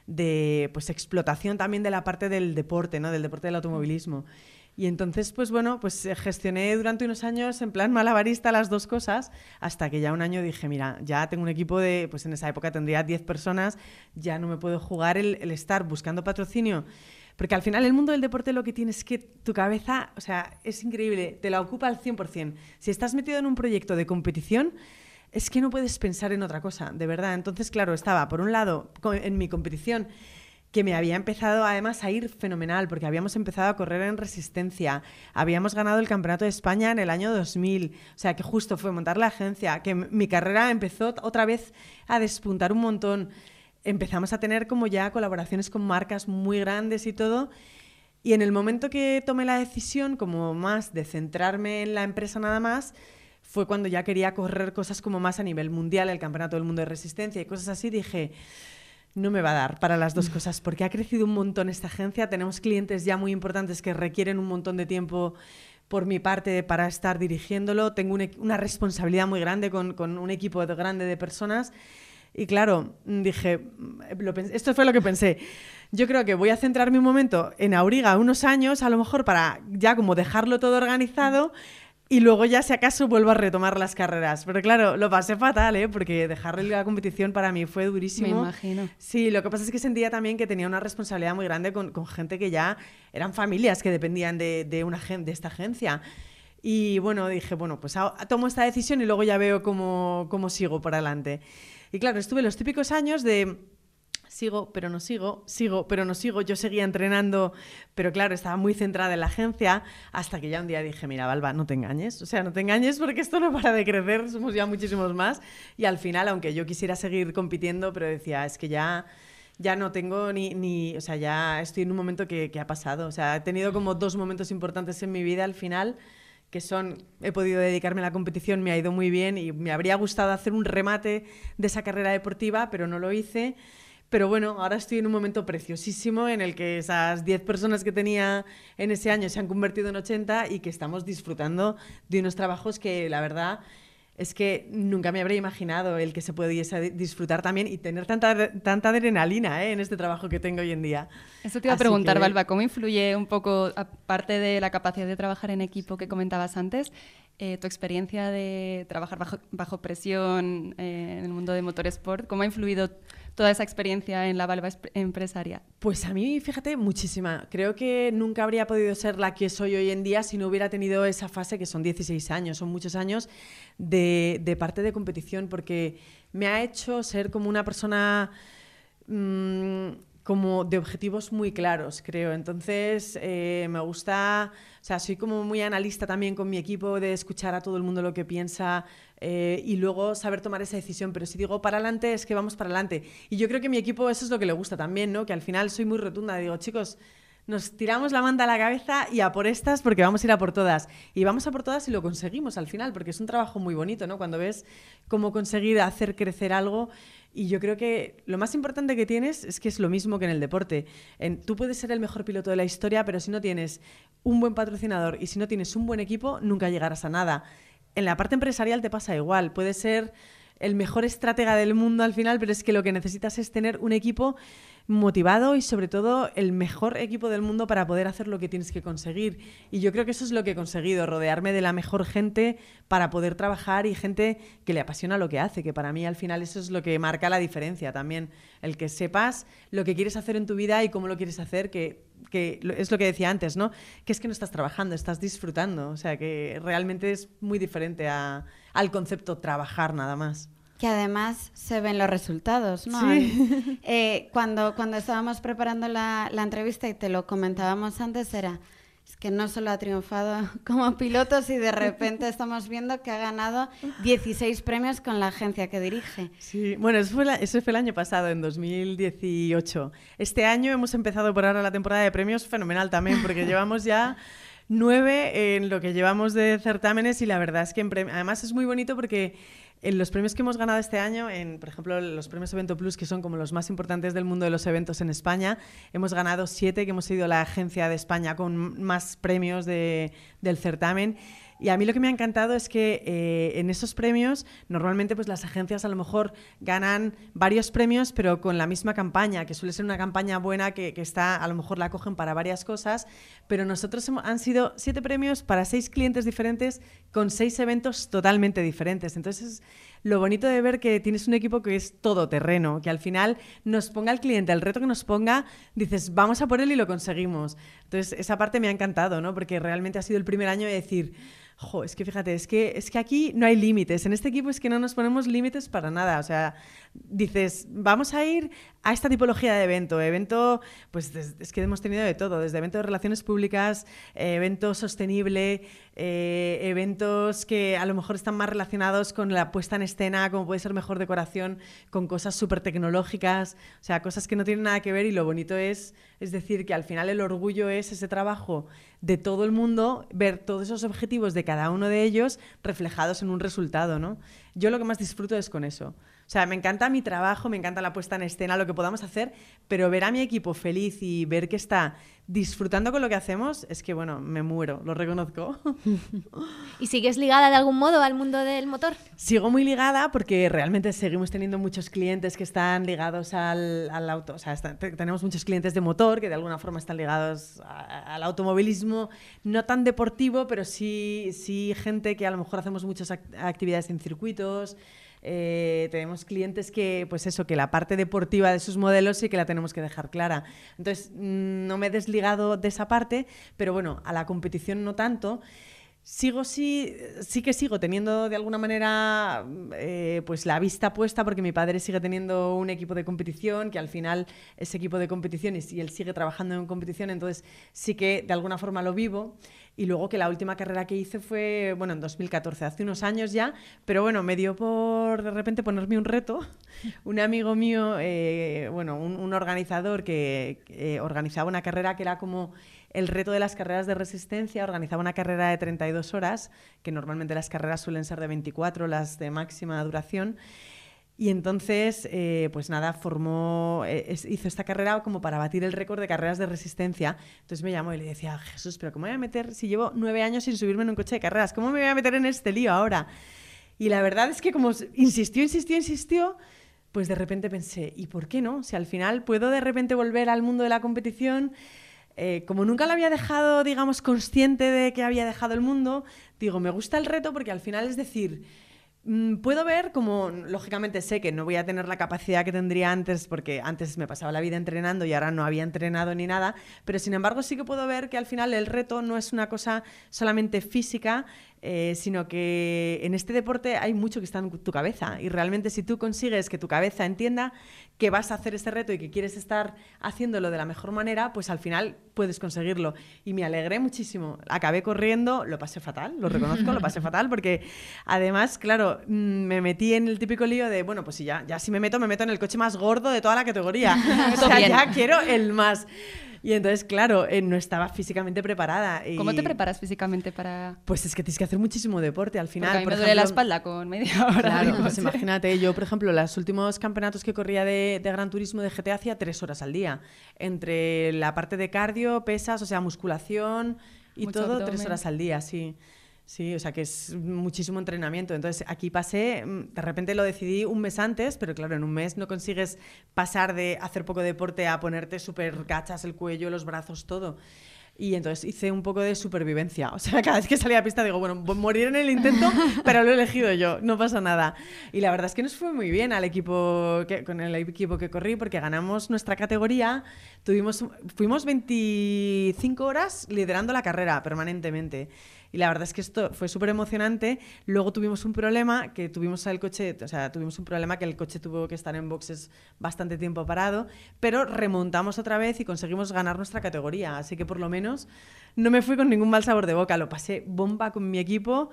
de, pues explotación también de la parte del deporte, ¿no? Del deporte del automovilismo. Y entonces, pues bueno, pues eh, gestioné durante unos años en plan malabarista las dos cosas, hasta que ya un año dije, mira, ya tengo un equipo de, pues en esa época tendría 10 personas, ya no me puedo jugar el, estar buscando patrocinio. Porque al final el mundo del deporte lo que tienes es que tu cabeza, o sea, es increíble, te la ocupa al 100%. Si estás metido en un proyecto de competición, es que no puedes pensar en otra cosa, de verdad. Entonces, claro, estaba por un lado en mi competición que me había empezado además a ir fenomenal, porque habíamos empezado a correr en resistencia, habíamos ganado el Campeonato de España en el año 2000, o sea que justo fue montar la agencia, que mi carrera empezó otra vez a despuntar un montón. empezamos a tener como ya colaboraciones con marcas muy grandes y todo. Y en el momento que tomé la decisión como más de centrarme en la empresa nada más, fue cuando ya quería correr cosas como más a nivel mundial, el Campeonato del Mundo de Resistencia y cosas así, dije, no me va a dar para las dos cosas, porque ha crecido un montón esta agencia, tenemos clientes ya muy importantes que requieren un montón de tiempo por mi parte para estar dirigiéndolo, tengo una responsabilidad muy grande con, con un equipo grande de personas. Y claro, dije, esto fue lo que pensé. Yo creo que voy a centrarme un momento en Auriga unos años, a lo mejor para ya como dejarlo todo organizado y luego ya si acaso vuelvo a retomar las carreras. Pero claro, lo pasé fatal, ¿eh? Porque dejarle la competición para mí fue durísimo. Me imagino. Sí, lo que pasa es que sentía también que tenía una responsabilidad muy grande con, con gente que ya eran familias que dependían de, de, una, de esta agencia. Y bueno, dije, bueno, pues tomo esta decisión y luego ya veo cómo, cómo sigo por adelante. Y claro, estuve los típicos años de sigo, pero no sigo, sigo, pero no sigo. Yo seguía entrenando, pero claro, estaba muy centrada en la agencia, hasta que ya un día dije, mira, Valva, no te engañes, o sea, no te engañes porque esto no para de crecer, somos ya muchísimos más. Y al final, aunque yo quisiera seguir compitiendo, pero decía, es que ya... Ya no tengo ni, ni, o sea, ya estoy en un momento que, que ha pasado. O sea, he tenido como dos momentos importantes en mi vida al final que son, he podido dedicarme a la competición, me ha ido muy bien y me habría gustado hacer un remate de esa carrera deportiva, pero no lo hice. Pero bueno, ahora estoy en un momento preciosísimo en el que esas 10 personas que tenía en ese año se han convertido en 80 y que estamos disfrutando de unos trabajos que la verdad es que nunca me habría imaginado el que se pudiese disfrutar también y tener tanta, tanta adrenalina ¿eh? en este trabajo que tengo hoy en día. Eso te iba a preguntar, Valva, ¿cómo influye un poco, aparte de la capacidad de trabajar en equipo que comentabas antes, eh, tu experiencia de trabajar bajo, bajo presión eh, en el mundo de motorsport, ¿cómo ha influido toda esa experiencia en la Valva empresaria? Pues a mí, fíjate, muchísima. Creo que nunca habría podido ser la que soy hoy en día si no hubiera tenido esa fase, que son 16 años, son muchos años de, parte de competición, porque me ha hecho ser como una persona... Mm, como de objetivos muy claros, creo. Entonces, eh, me gusta, o sea, soy como muy analista también con mi equipo de escuchar a todo el mundo lo que piensa eh, y luego saber tomar esa decisión. Pero si digo para adelante, es que vamos para adelante. Y yo creo que mi equipo eso es lo que le gusta también, ¿no? Que al final soy muy rotunda. Digo, chicos, nos tiramos la manta a la cabeza y a por estas porque vamos a ir a por todas. Y vamos a por todas y lo conseguimos al final, porque es un trabajo muy bonito, ¿no? Cuando ves cómo conseguir hacer crecer algo y yo creo que lo más importante que tienes es que es lo mismo que en el deporte. Tú puedes ser el mejor piloto de la historia, pero si no tienes un buen patrocinador y si no tienes un buen equipo, nunca llegarás a nada. En la parte empresarial te pasa igual. Puedes ser el mejor estratega del mundo al final, pero es que lo que necesitas es tener un equipo motivado y sobre todo el mejor equipo del mundo para poder hacer lo que tienes que conseguir. Y yo creo que eso es lo que he conseguido, rodearme de la mejor gente para poder trabajar y gente que le apasiona lo que hace, que para mí al final eso es lo que marca la diferencia también, el que sepas lo que quieres hacer en tu vida y cómo lo quieres hacer, que, que es lo que decía antes, ¿no? Que es que no estás trabajando, estás disfrutando, o sea que realmente es muy diferente al concepto trabajar nada más. Que además se ven los resultados, ¿no? Eh, cuando, cuando estábamos preparando la, la, entrevista y te lo comentábamos antes, era que no solo ha triunfado como piloto, y de repente estamos viendo que ha ganado 16 premios con la agencia que dirige. Sí, bueno, eso fue, eso fue el año pasado, en 2018. Este año hemos empezado por ahora la temporada de premios fenomenal también, porque llevamos ya nueve en lo que llevamos de certámenes y la verdad es que además es muy bonito porque en los premios que hemos ganado este año, en, por ejemplo, los premios Evento Plus, que son como los más importantes del mundo de los eventos en España, hemos ganado siete, que hemos sido la agencia de España con más premios de, del certamen. Y a mí lo que me ha encantado es que eh, en esos premios, normalmente pues las agencias a lo mejor ganan varios premios, pero con la misma campaña, que suele ser una campaña buena que, que está, a lo mejor la cogen para varias cosas, pero nosotros hemos, han sido siete premios para seis clientes diferentes con seis eventos totalmente diferentes. Entonces, lo bonito de ver que tienes un equipo que es todo terreno, que al final nos ponga el cliente, el reto que nos ponga, dices, vamos a por él y lo conseguimos. Entonces, esa parte me ha encantado, ¿no? Porque realmente ha sido el primer año de decir, Es que fíjate, es que, es que aquí no hay límites. En este equipo es que no nos ponemos límites para nada. O sea, dices, vamos a ir a esta tipología de evento. Evento, pues es que hemos tenido de todo, desde eventos de relaciones públicas, eh, evento sostenible, eh, eventos que a lo mejor están más relacionados con la puesta en escena, como puede ser mejor decoración, con cosas súper tecnológicas, o sea, cosas que no tienen nada que ver y lo bonito es, es decir, que al final el orgullo es ese trabajo de todo el mundo, ver todos esos objetivos de cada uno de ellos reflejados en un resultado, ¿no? Yo lo que más disfruto es con eso. O sea, me encanta mi trabajo, me encanta la puesta en escena, lo que podamos hacer, pero ver a mi equipo feliz y ver que está disfrutando con lo que hacemos, es que, bueno, me muero, lo reconozco. ¿Y sigues ligada de algún modo al mundo del motor? Sigo muy ligada porque realmente seguimos teniendo muchos clientes que están ligados al, auto. O sea, tenemos muchos clientes de motor que de alguna forma están ligados al automovilismo, no tan deportivo, pero sí, sí gente que a lo mejor hacemos muchas actividades en circuitos. Eh, tenemos clientes que, pues eso, que la parte deportiva de sus modelos sí que la tenemos que dejar clara. Entonces, no me he desligado de esa parte, pero bueno, a la competición no tanto. Sigo sí, sí que sigo teniendo de alguna manera eh, pues la vista puesta porque mi padre sigue teniendo un equipo de competición que al final ese equipo de competición y él sigue trabajando en competición, entonces sí que de alguna forma lo vivo. Y luego que la última carrera que hice fue, bueno, en 2014, hace unos años ya, pero bueno, me dio por de repente ponerme un reto. Un amigo mío, eh, bueno, un, organizador que eh, organizaba una carrera que era como el reto de las carreras de resistencia, organizaba una carrera de 32 horas, que normalmente las carreras suelen ser de 24, las de máxima duración. Y entonces, eh, pues nada, formó, eh, hizo esta carrera como para batir el récord de carreras de resistencia. Entonces me llamó y le decía, Jesús, pero ¿cómo me voy a meter si llevo nueve años sin subirme en un coche de carreras? ¿Cómo me voy a meter en este lío ahora? Y la verdad es que como insistió, insistió, insistió, pues de repente pensé, ¿y por qué no? Si al final puedo de repente volver al mundo de la competición, eh, como nunca lo había dejado, digamos, consciente de que había dejado el mundo, digo, me gusta el reto porque al final es decir, puedo ver como, lógicamente sé que no voy a tener la capacidad que tendría antes, porque antes me pasaba la vida entrenando y ahora no había entrenado ni nada, pero sin embargo sí que puedo ver que al final el reto no es una cosa solamente física, eh, sino que en este deporte hay mucho que está en tu cabeza y realmente si tú consigues que tu cabeza entienda que vas a hacer este reto y que quieres estar haciéndolo de la mejor manera, pues al final puedes conseguirlo. Y me alegré muchísimo. Acabé corriendo, lo pasé fatal, lo reconozco, lo pasé fatal, porque además, claro, mm, me metí en el típico lío de, bueno, pues si ya, ya si me meto, me meto en el coche más gordo de toda la categoría. o sea, ya quiero el más. Y entonces, claro, eh, no estaba físicamente preparada. ¿Cómo te preparas físicamente para...? Pues es que tienes que hacer muchísimo deporte al final. Porque a mí me duele la espalda con media hora. Claro, pues imagínate, yo, por ejemplo, los últimos campeonatos que corría de, de Gran Turismo de GT hacía tres horas al día. Entre la parte de cardio, pesas, o sea, musculación y todo, tres horas al día, sí. Sí, o sea que es muchísimo entrenamiento. Entonces aquí pasé, mm, de repente lo decidí un mes antes, pero claro, en un mes no consigues pasar de hacer poco deporte a ponerte súper gachas el cuello, los brazos, todo. Y entonces hice un poco de supervivencia. O sea, cada vez que salía a pista digo, bueno, morir en el intento, pero lo he elegido yo, no pasa nada. Y la verdad es que nos fue muy bien al equipo que, con el equipo que corrí porque ganamos nuestra categoría. Tuvimos, fuimos 25 horas liderando la carrera permanentemente. Y la verdad es que esto fue súper emocionante. Luego tuvimos un problema, que tuvimos el coche, o sea, tuvimos un problema que el coche tuvo que estar en boxes bastante tiempo parado, pero remontamos otra vez y conseguimos ganar nuestra categoría. Así que por lo menos no me fui con ningún mal sabor de boca, lo pasé bomba con mi equipo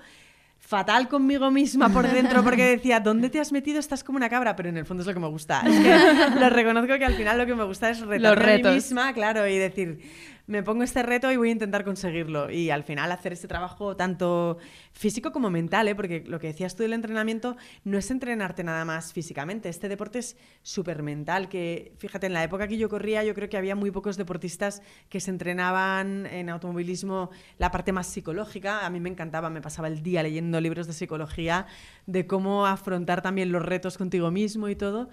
fatal conmigo misma por dentro porque decía, ¿dónde te has metido? Estás como una cabra, pero en el fondo es lo que me gusta. Es que lo reconozco que al final lo que me gusta es retarme a mí misma, claro, y decir, me pongo este reto y voy a intentar conseguirlo. Y al final hacer este trabajo tanto físico como mental, ¿eh? porque lo que decías tú del entrenamiento no es entrenarte nada más físicamente. Este deporte es súper mental, que fíjate, en la época que yo corría yo creo que había muy pocos deportistas que se entrenaban en automovilismo la parte más psicológica. A mí me encantaba, me pasaba el día leyendo libros de psicología, de cómo afrontar también los retos contigo mismo y todo.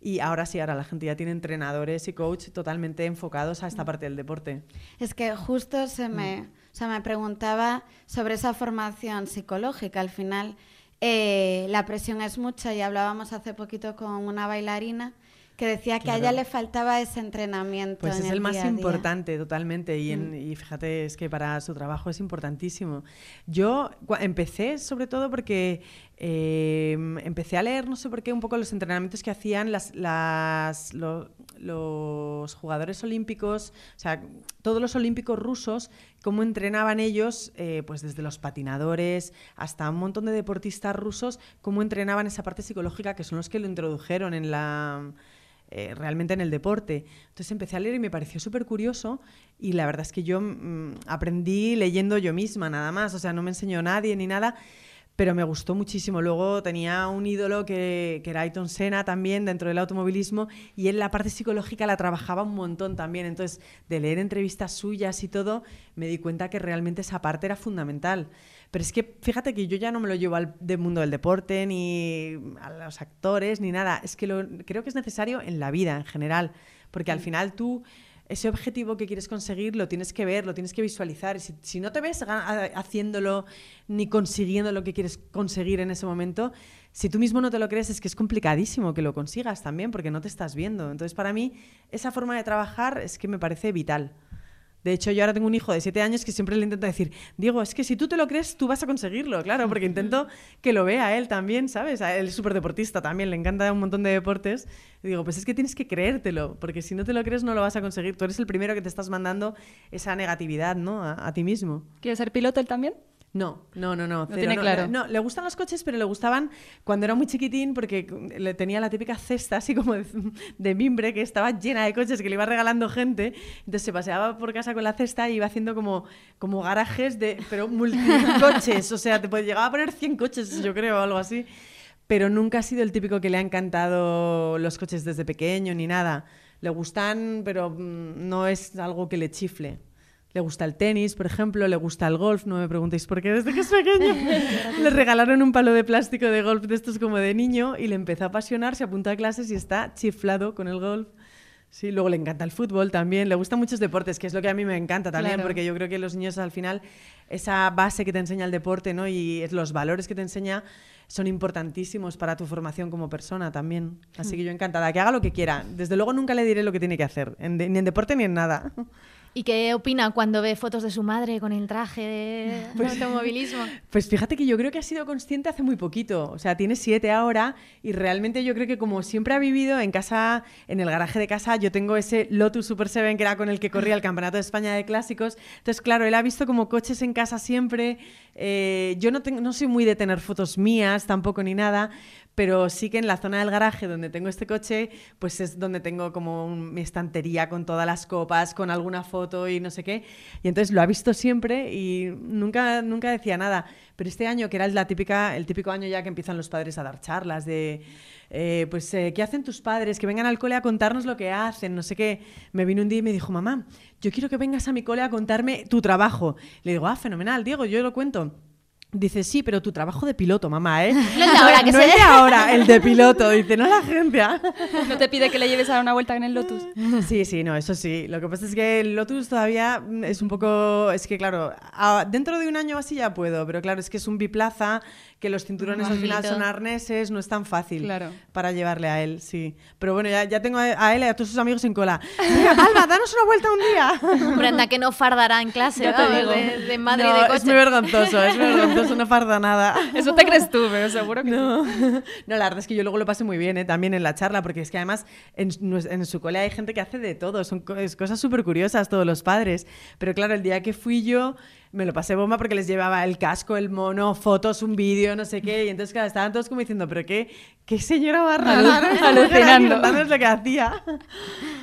Y ahora sí, ahora la gente ya tiene entrenadores y coach totalmente enfocados a esta parte del deporte. Es que justo se me, mm. me preguntaba sobre esa formación psicológica. Al final, eh, la presión es mucha y hablábamos hace poquito con una bailarina que decía que a ella le faltaba ese entrenamiento. Pues en es el, más importante, totalmente. Y, en- y fíjate, es que para su trabajo es importantísimo. Yo empecé sobre todo porque eh, empecé a leer, no sé por qué, un poco los entrenamientos que hacían las, las- lo- los jugadores olímpicos, o sea, todos los olímpicos rusos, cómo entrenaban ellos, eh, pues desde los patinadores hasta un montón de deportistas rusos, cómo entrenaban esa parte psicológica que son los que lo introdujeron en la eh, realmente en el deporte. Entonces empecé a leer y me pareció súper curioso y la verdad es que yo mm, aprendí leyendo yo misma nada más, o sea, no me enseñó nadie ni nada, pero me gustó muchísimo. Luego tenía un ídolo que, que era Ayrton Senna también dentro del automovilismo y él la parte psicológica la trabajaba un montón también. Entonces, de leer entrevistas suyas y todo, me di cuenta que realmente esa parte era fundamental. Pero es que fíjate que yo ya no me lo llevo al del mundo del deporte, ni a los actores, ni nada. Es que lo, creo que es necesario en la vida en general, porque al final tú ese objetivo que quieres conseguir lo tienes que ver, lo tienes que visualizar. Si, si no te ves haciéndolo ni consiguiendo lo que quieres conseguir en ese momento, si tú mismo no te lo crees, es que es complicadísimo que lo consigas también, porque no te estás viendo. Entonces, para mí, esa forma de trabajar es que me parece vital. De hecho, yo ahora tengo un hijo de siete años que siempre le intento decir, Diego, es que si tú te lo crees, tú vas a conseguirlo, claro, porque intento que lo vea él también, ¿sabes? A Él es súper deportista también, le encanta un montón de deportes. Y digo, pues es que tienes que creértelo, porque si no te lo crees no lo vas a conseguir. Tú eres el primero que te estás mandando esa negatividad, ¿no? A, a ti mismo. ¿Quiere ser piloto él también? No, no, no, no. tiene no, claro. No, le gustan los coches, pero le gustaban cuando era muy chiquitín porque le tenía la típica cesta así como de, de mimbre que estaba llena de coches que le iba regalando gente. Entonces se paseaba por casa con la cesta y iba haciendo como, como garajes de, pero multicoches. O sea, te llegaba a poner 100 coches, yo creo, o algo así. Pero nunca ha sido el típico que le ha encantado los coches desde pequeño ni nada. Le gustan, pero mm, no es algo que le chifle. Le gusta el tenis, por ejemplo, le gusta el golf, no me preguntéis por qué, desde que es pequeño. le regalaron un palo de plástico de golf de estos como de niño y le empezó a apasionar, se apuntó a clases y está chiflado con el golf. Sí, luego le encanta el fútbol también, le gustan muchos deportes, que es lo que a mí me encanta también, Claro. porque yo creo que los niños al final, esa base que te enseña el deporte ¿no? y los valores que te enseña son importantísimos para tu formación como persona también. Así que yo encantada, que haga lo que quiera. Desde luego nunca le diré lo que tiene que hacer, en de- ni en deporte ni en nada. ¿Y qué opina cuando ve fotos de su madre con el traje de automovilismo? Pues fíjate que yo creo que ha sido consciente hace muy poquito. O sea, tiene siete ahora y realmente yo creo que como siempre ha vivido en casa, en el garaje de casa, yo tengo ese Lotus Super 7 que era con el que corría el Campeonato de España de Clásicos. Entonces, claro, él ha visto como coches en casa siempre. Eh, yo no, tengo, no soy muy de tener fotos mías tampoco ni nada, pero sí que en la zona del garaje donde tengo este coche, pues es donde tengo como mi estantería con todas las copas, con alguna foto y no sé qué. Y entonces lo ha visto siempre y nunca, nunca decía nada. Pero este año, que era la típica, el típico año ya que empiezan los padres a dar charlas de, eh, pues, eh, ¿qué hacen tus padres? Que vengan al cole a contarnos lo que hacen, no sé qué. Me vino un día y me dijo, mamá, yo quiero que vengas a mi cole a contarme tu trabajo. Le digo, ah, fenomenal, Diego, yo lo cuento. Dice, sí, pero tu trabajo de piloto, mamá, ¿eh? No el de ahora, que no se- el de ahora, el de piloto. Dice, no la agencia. ¿No te pide que le lleves a dar una vuelta en el Lotus? Sí, sí, no, eso sí. Lo que pasa es que el Lotus todavía es un poco. Es que, claro, dentro de un año así ya puedo, pero claro, es que es un biplaza, que los cinturones al final son arneses, no es tan fácil Claro. para llevarle a él, sí. Pero bueno, ya, ya tengo a a él y a todos sus amigos en cola. Alba, danos una vuelta un día. Hombre, anda que no fardará en clase, Ya te digo. de, de madre No, y de coche. Es muy vergonzoso, es muy vergonzoso, no farda nada. Eso te crees tú, pero seguro que No. no, la verdad es que yo luego lo pasé muy bien ¿eh? también en la charla, porque es que además en, en su cole hay gente que hace de todo, son cosas súper curiosas todos los padres. Pero claro, el día que fui yo me lo pasé bomba porque les llevaba el casco, el mono, fotos, un vídeo, no sé qué. Y entonces, claro, estaban todos como diciendo, pero qué, qué señora aquí alucinando. lo que hacía.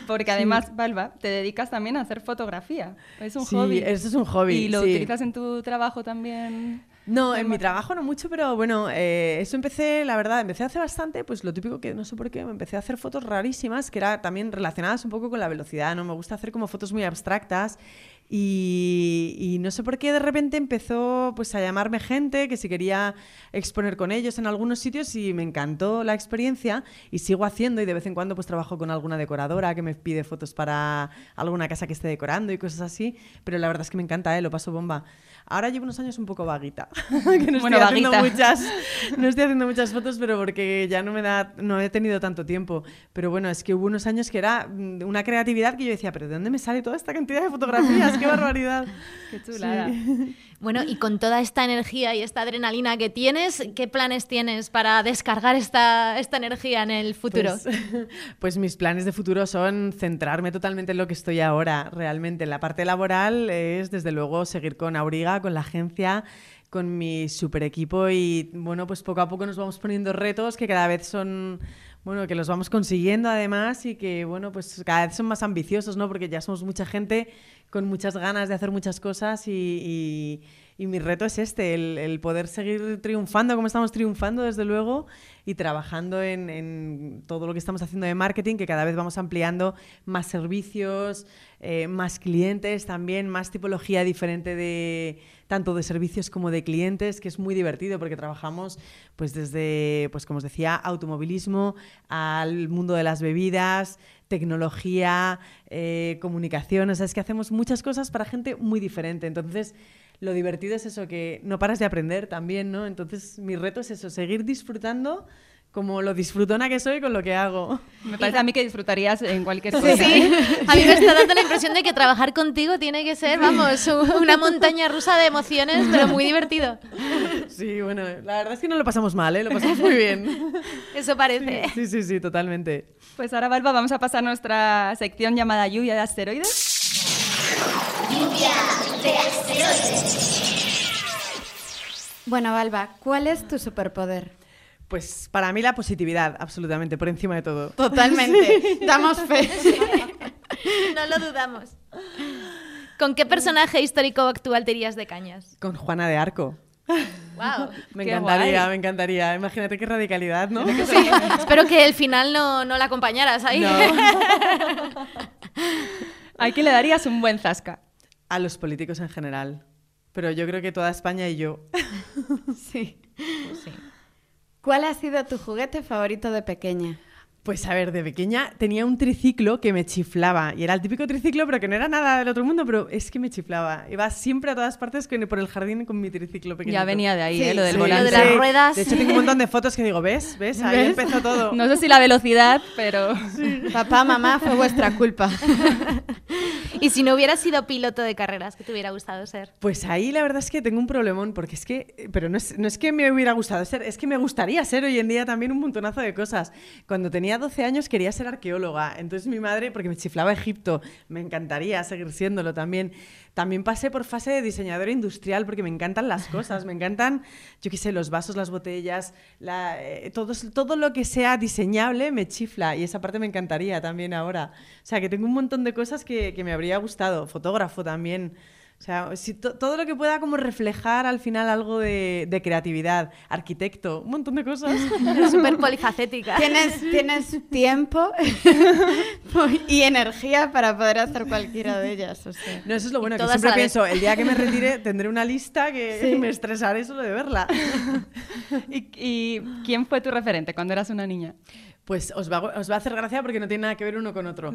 Porque además, Balba, te dedicas también a hacer fotografía. Es un Sí, hobby. eso es un hobby, ¿Y lo sí. utilizas en tu trabajo también? No, en mi trabajo no mucho, pero bueno, eh, eso empecé, la verdad, empecé hace bastante, pues lo típico que no sé por qué, me empecé a hacer fotos rarísimas, que era también relacionadas un poco con la velocidad, ¿no? Me gusta hacer como fotos muy abstractas Y, no sé por qué de repente empezó pues a llamarme gente que si quería exponer con ellos en algunos sitios y me encantó la experiencia y sigo haciendo y de vez en cuando pues trabajo con alguna decoradora que me pide fotos para alguna casa que esté decorando y cosas así, pero la verdad es que me encanta, ¿eh? lo paso bomba. Ahora llevo unos años un poco vaguita, que no estoy haciendo muchas, no estoy haciendo muchas fotos, pero porque ya no me da, no he tenido tanto tiempo. Pero bueno, es que hubo unos años que era mm, una creatividad que yo decía, pero ¿de dónde me sale toda esta cantidad de fotografías? ¡Qué barbaridad! ¡Qué chulada! Bueno, y con toda esta energía y esta adrenalina que tienes, ¿qué planes tienes para descargar esta, esta energía en el futuro? Pues, pues, mis planes de futuro son centrarme totalmente en lo que estoy ahora, realmente. En la parte laboral es, desde luego, seguir con Auriga, con la agencia, con mi super equipo y, bueno, pues poco a poco nos vamos poniendo retos que cada vez son bueno, que los vamos consiguiendo además y que, bueno, pues cada vez son más ambiciosos, ¿no? Porque ya somos mucha gente con muchas ganas de hacer muchas cosas y, mi reto es este, el, poder seguir triunfando como estamos triunfando, desde luego, y trabajando en, todo lo que estamos haciendo de marketing, que cada vez vamos ampliando más servicios, eh, más clientes también, más tipología diferente de tanto de servicios como de clientes, que es muy divertido porque trabajamos pues desde, pues como os decía, automovilismo al mundo de las bebidas, tecnología, eh, comunicación, o sea, es que hacemos muchas cosas para gente muy diferente. Entonces, lo divertido es eso, que no paras de aprender también, ¿no? Entonces, mi reto es eso, seguir disfrutando como lo disfrutona que soy con lo que hago. Me parece a mí que disfrutarías en cualquier cosa. Sí, a mí me está dando la impresión de que trabajar contigo tiene que ser, vamos, una montaña rusa de emociones, pero muy divertido. Sí, bueno, la verdad es que no lo pasamos mal, ¿eh? lo pasamos muy bien. Eso parece. Sí, sí, sí, totalmente. Pues ahora, Balba, vamos a pasar a nuestra sección llamada Lluvia de Asteroides. Lluvia de asteroides. Bueno, Balba, ¿cuál es tu superpoder? Pues para mí la positividad, absolutamente, por encima de todo. Totalmente. Damos fe. No lo dudamos. ¿Con qué personaje histórico actual te irías de cañas? Con Juana de Arco. Wow, me encantaría, me encantaría. Imagínate qué radicalidad, ¿no? Sí, espero que el final no, no la acompañaras ahí. No. ¿A quién le darías un buen zasca? A los políticos en general. Pero yo creo que toda España y yo. sí. sí. ¿Cuál ha sido tu juguete favorito de pequeña? Pues a ver, de pequeña tenía un triciclo que me chiflaba. Y era el típico triciclo, pero que no era nada del otro mundo, pero es que me chiflaba. Iba siempre a todas partes por el jardín con mi triciclo pequeño. Ya venía de ahí, ¿eh? lo del volante. Lo de las ruedas. De hecho, tengo un montón de fotos que digo, ¿ves? ¿Ves? Ahí empezó todo. No sé si la velocidad, pero... Papá, mamá, fue vuestra culpa. y si no hubiera sido piloto de carreras, ¿qué te hubiera gustado ser? Pues ahí la verdad es que tengo un problemón, porque es que... Pero no es, no es que me hubiera gustado ser, es que me gustaría ser hoy en día también un montonazo de cosas. Cuando tenía 12 años quería ser arqueóloga. Entonces mi madre, porque me chiflaba Egipto, me encantaría seguir siéndolo también. También pasé por fase de diseñadora industrial porque me encantan las cosas, me encantan, yo qué sé, los vasos, las botellas, eh, todo, todo lo que sea diseñable me chifla y esa parte me encantaría también ahora. O sea, que tengo un montón de cosas que, que me habría gustado, fotógrafo también. O sea, si todo lo que pueda como reflejar al final algo de, creatividad, arquitecto, un montón de cosas. Súper polifacética. ¿Tienes, tienes tiempo y energía para poder hacer cualquiera de ellas. No, eso es lo bueno, que siempre pienso, el día que me retire tendré una lista que me estresaré solo de verla. ¿Y, ¿Y, quién fue tu referente cuando eras una niña? Pues os va, os va a hacer gracia porque no tiene nada que ver uno con otro.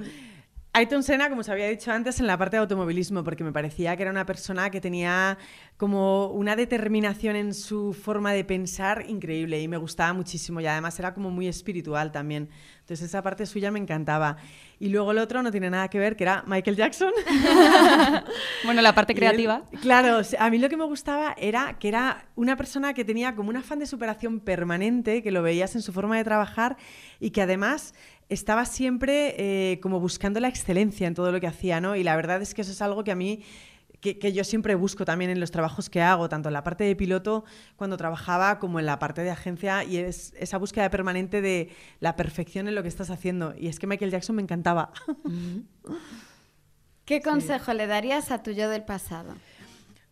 Ayrton Senna, como os había dicho antes, en la parte de automovilismo, porque me parecía que era una persona que tenía como una determinación en su forma de pensar increíble y me gustaba muchísimo y además era como muy espiritual también. Entonces esa parte suya me encantaba. Y luego el otro no tiene nada que ver, que era Michael Jackson. bueno, la parte creativa. claro, a mí lo que me gustaba era que era una persona que tenía como un afán de superación permanente, que lo veías en su forma de trabajar y que además estaba siempre eh, como buscando la excelencia en todo lo que hacía, ¿no? Y la verdad es que eso es algo que a mí que, yo siempre busco también en los trabajos que hago, tanto en la parte de piloto cuando trabajaba como en la parte de agencia, y es esa búsqueda permanente de la perfección en lo que estás haciendo. Y es que Michael Jackson me encantaba. ¿Qué consejo le darías a tu yo del pasado?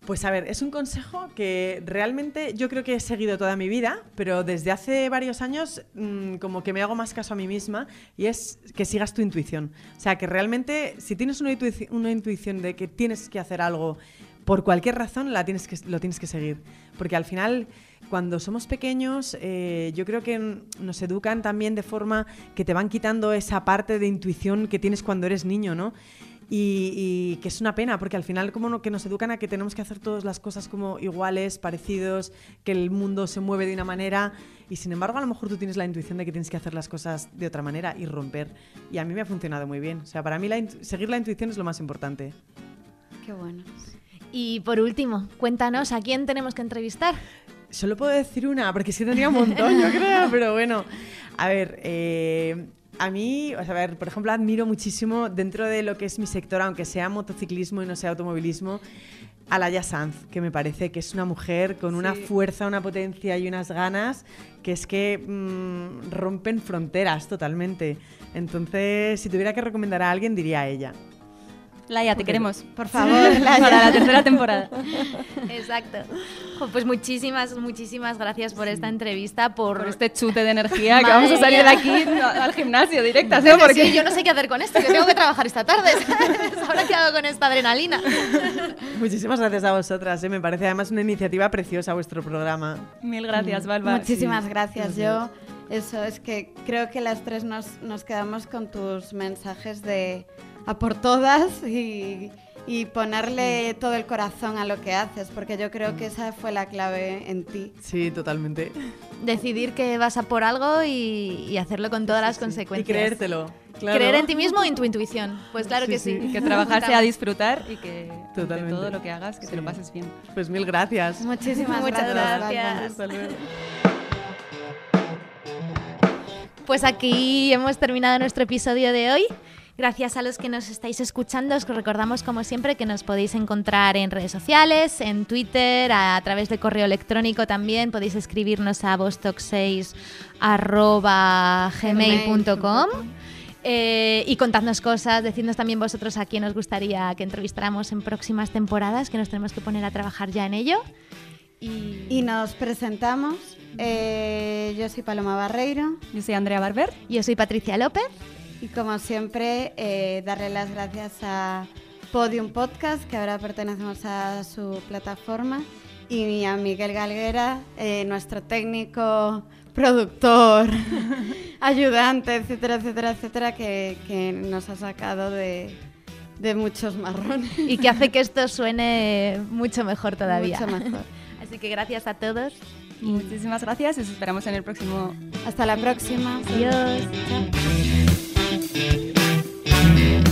Pues a ver, es un consejo que realmente yo creo que he seguido toda mi vida, pero desde hace varios años mmm, como que me hago más caso a mí misma y es que sigas tu intuición. O sea, que realmente si tienes una intuición de que tienes que hacer algo por cualquier razón, la tienes que, lo tienes que seguir. Porque al final, cuando somos pequeños, eh, yo creo que nos educan también de forma que te van quitando esa parte de intuición que tienes cuando eres niño, ¿no? Y, y, que es una pena, porque al final como no, que nos educan a que tenemos que hacer todas las cosas como iguales, parecidos, que el mundo se mueve de una manera, y sin embargo a lo mejor tú tienes la intuición de que tienes que hacer las cosas de otra manera y romper. Y a mí me ha funcionado muy bien. O sea, para mí la seguir la intuición es lo más importante. Qué bueno. Y por último, cuéntanos, ¿a quién tenemos que entrevistar? Solo puedo decir una, porque sí tendría un montón, yo creo, pero bueno. A ver, eh, a mí, o sea, a ver, por ejemplo, admiro muchísimo dentro de lo que es mi sector, aunque sea motociclismo y no sea automovilismo, a Laia Sanz, que me parece que es una mujer con una fuerza, una potencia y unas ganas que es que mm, rompen fronteras totalmente. Entonces, si tuviera que recomendar a alguien, diría a ella. Laia, te queremos. Por favor, Para la tercera temporada. Exacto. Pues muchísimas, muchísimas gracias por esta entrevista, por... Por este chute de energía que vamos a salir de aquí al gimnasio directas, ¿eh? Porque Porque yo no sé qué hacer con esto, que tengo que trabajar esta tarde. ¿sabes? Ahora qué hago con esta adrenalina. Muchísimas gracias a vosotras, ¿eh? me parece además una iniciativa preciosa vuestro programa. Mil gracias, Balba. Muchísimas sí, gracias. sí. Yo, eso es que creo que las tres nos, nos quedamos con tus mensajes de a por todas y, y ponerle todo el corazón a lo que haces, porque yo creo que esa fue la clave en ti. Sí, totalmente. Decidir que vas a por algo y, y hacerlo con todas las Y consecuencias. creértelo. Claro. Creer en ti mismo y en tu intuición. Pues claro Sí, que sí. sí. Que trabajar sea disfrutar y que Totalmente. todo lo que hagas, que te lo pases bien. Pues mil gracias. Muchísimas Muchas gracias. gracias. Balba. Hasta luego. Pues aquí hemos terminado nuestro episodio de hoy. Gracias a los que nos estáis escuchando, os recordamos como siempre que nos podéis encontrar en redes sociales, en Twitter, a, a través de correo electrónico también, podéis escribirnos a vostox6 arroba gmail.com eh, y contadnos cosas, decidnos también vosotros a quién os gustaría que entrevistáramos en próximas temporadas, que nos tenemos que poner a trabajar ya en ello. Y, Y nos presentamos. Eh, yo soy Paloma Barreiro Yo soy Andrea Barber. yo soy Patricia López. Y como siempre eh, darle las gracias a Podium Podcast, que ahora pertenecemos a su plataforma, y a Miguel Galguera, eh, nuestro técnico, productor, ayudante, etcétera, etcétera, etcétera, que, que nos ha sacado de, de muchos marrones. y que hace que esto suene mucho mejor todavía. Mucho mejor. Así que gracias a todos. Muchísimas gracias y os esperamos en el próximo Hasta la próxima. Adiós. Thank you.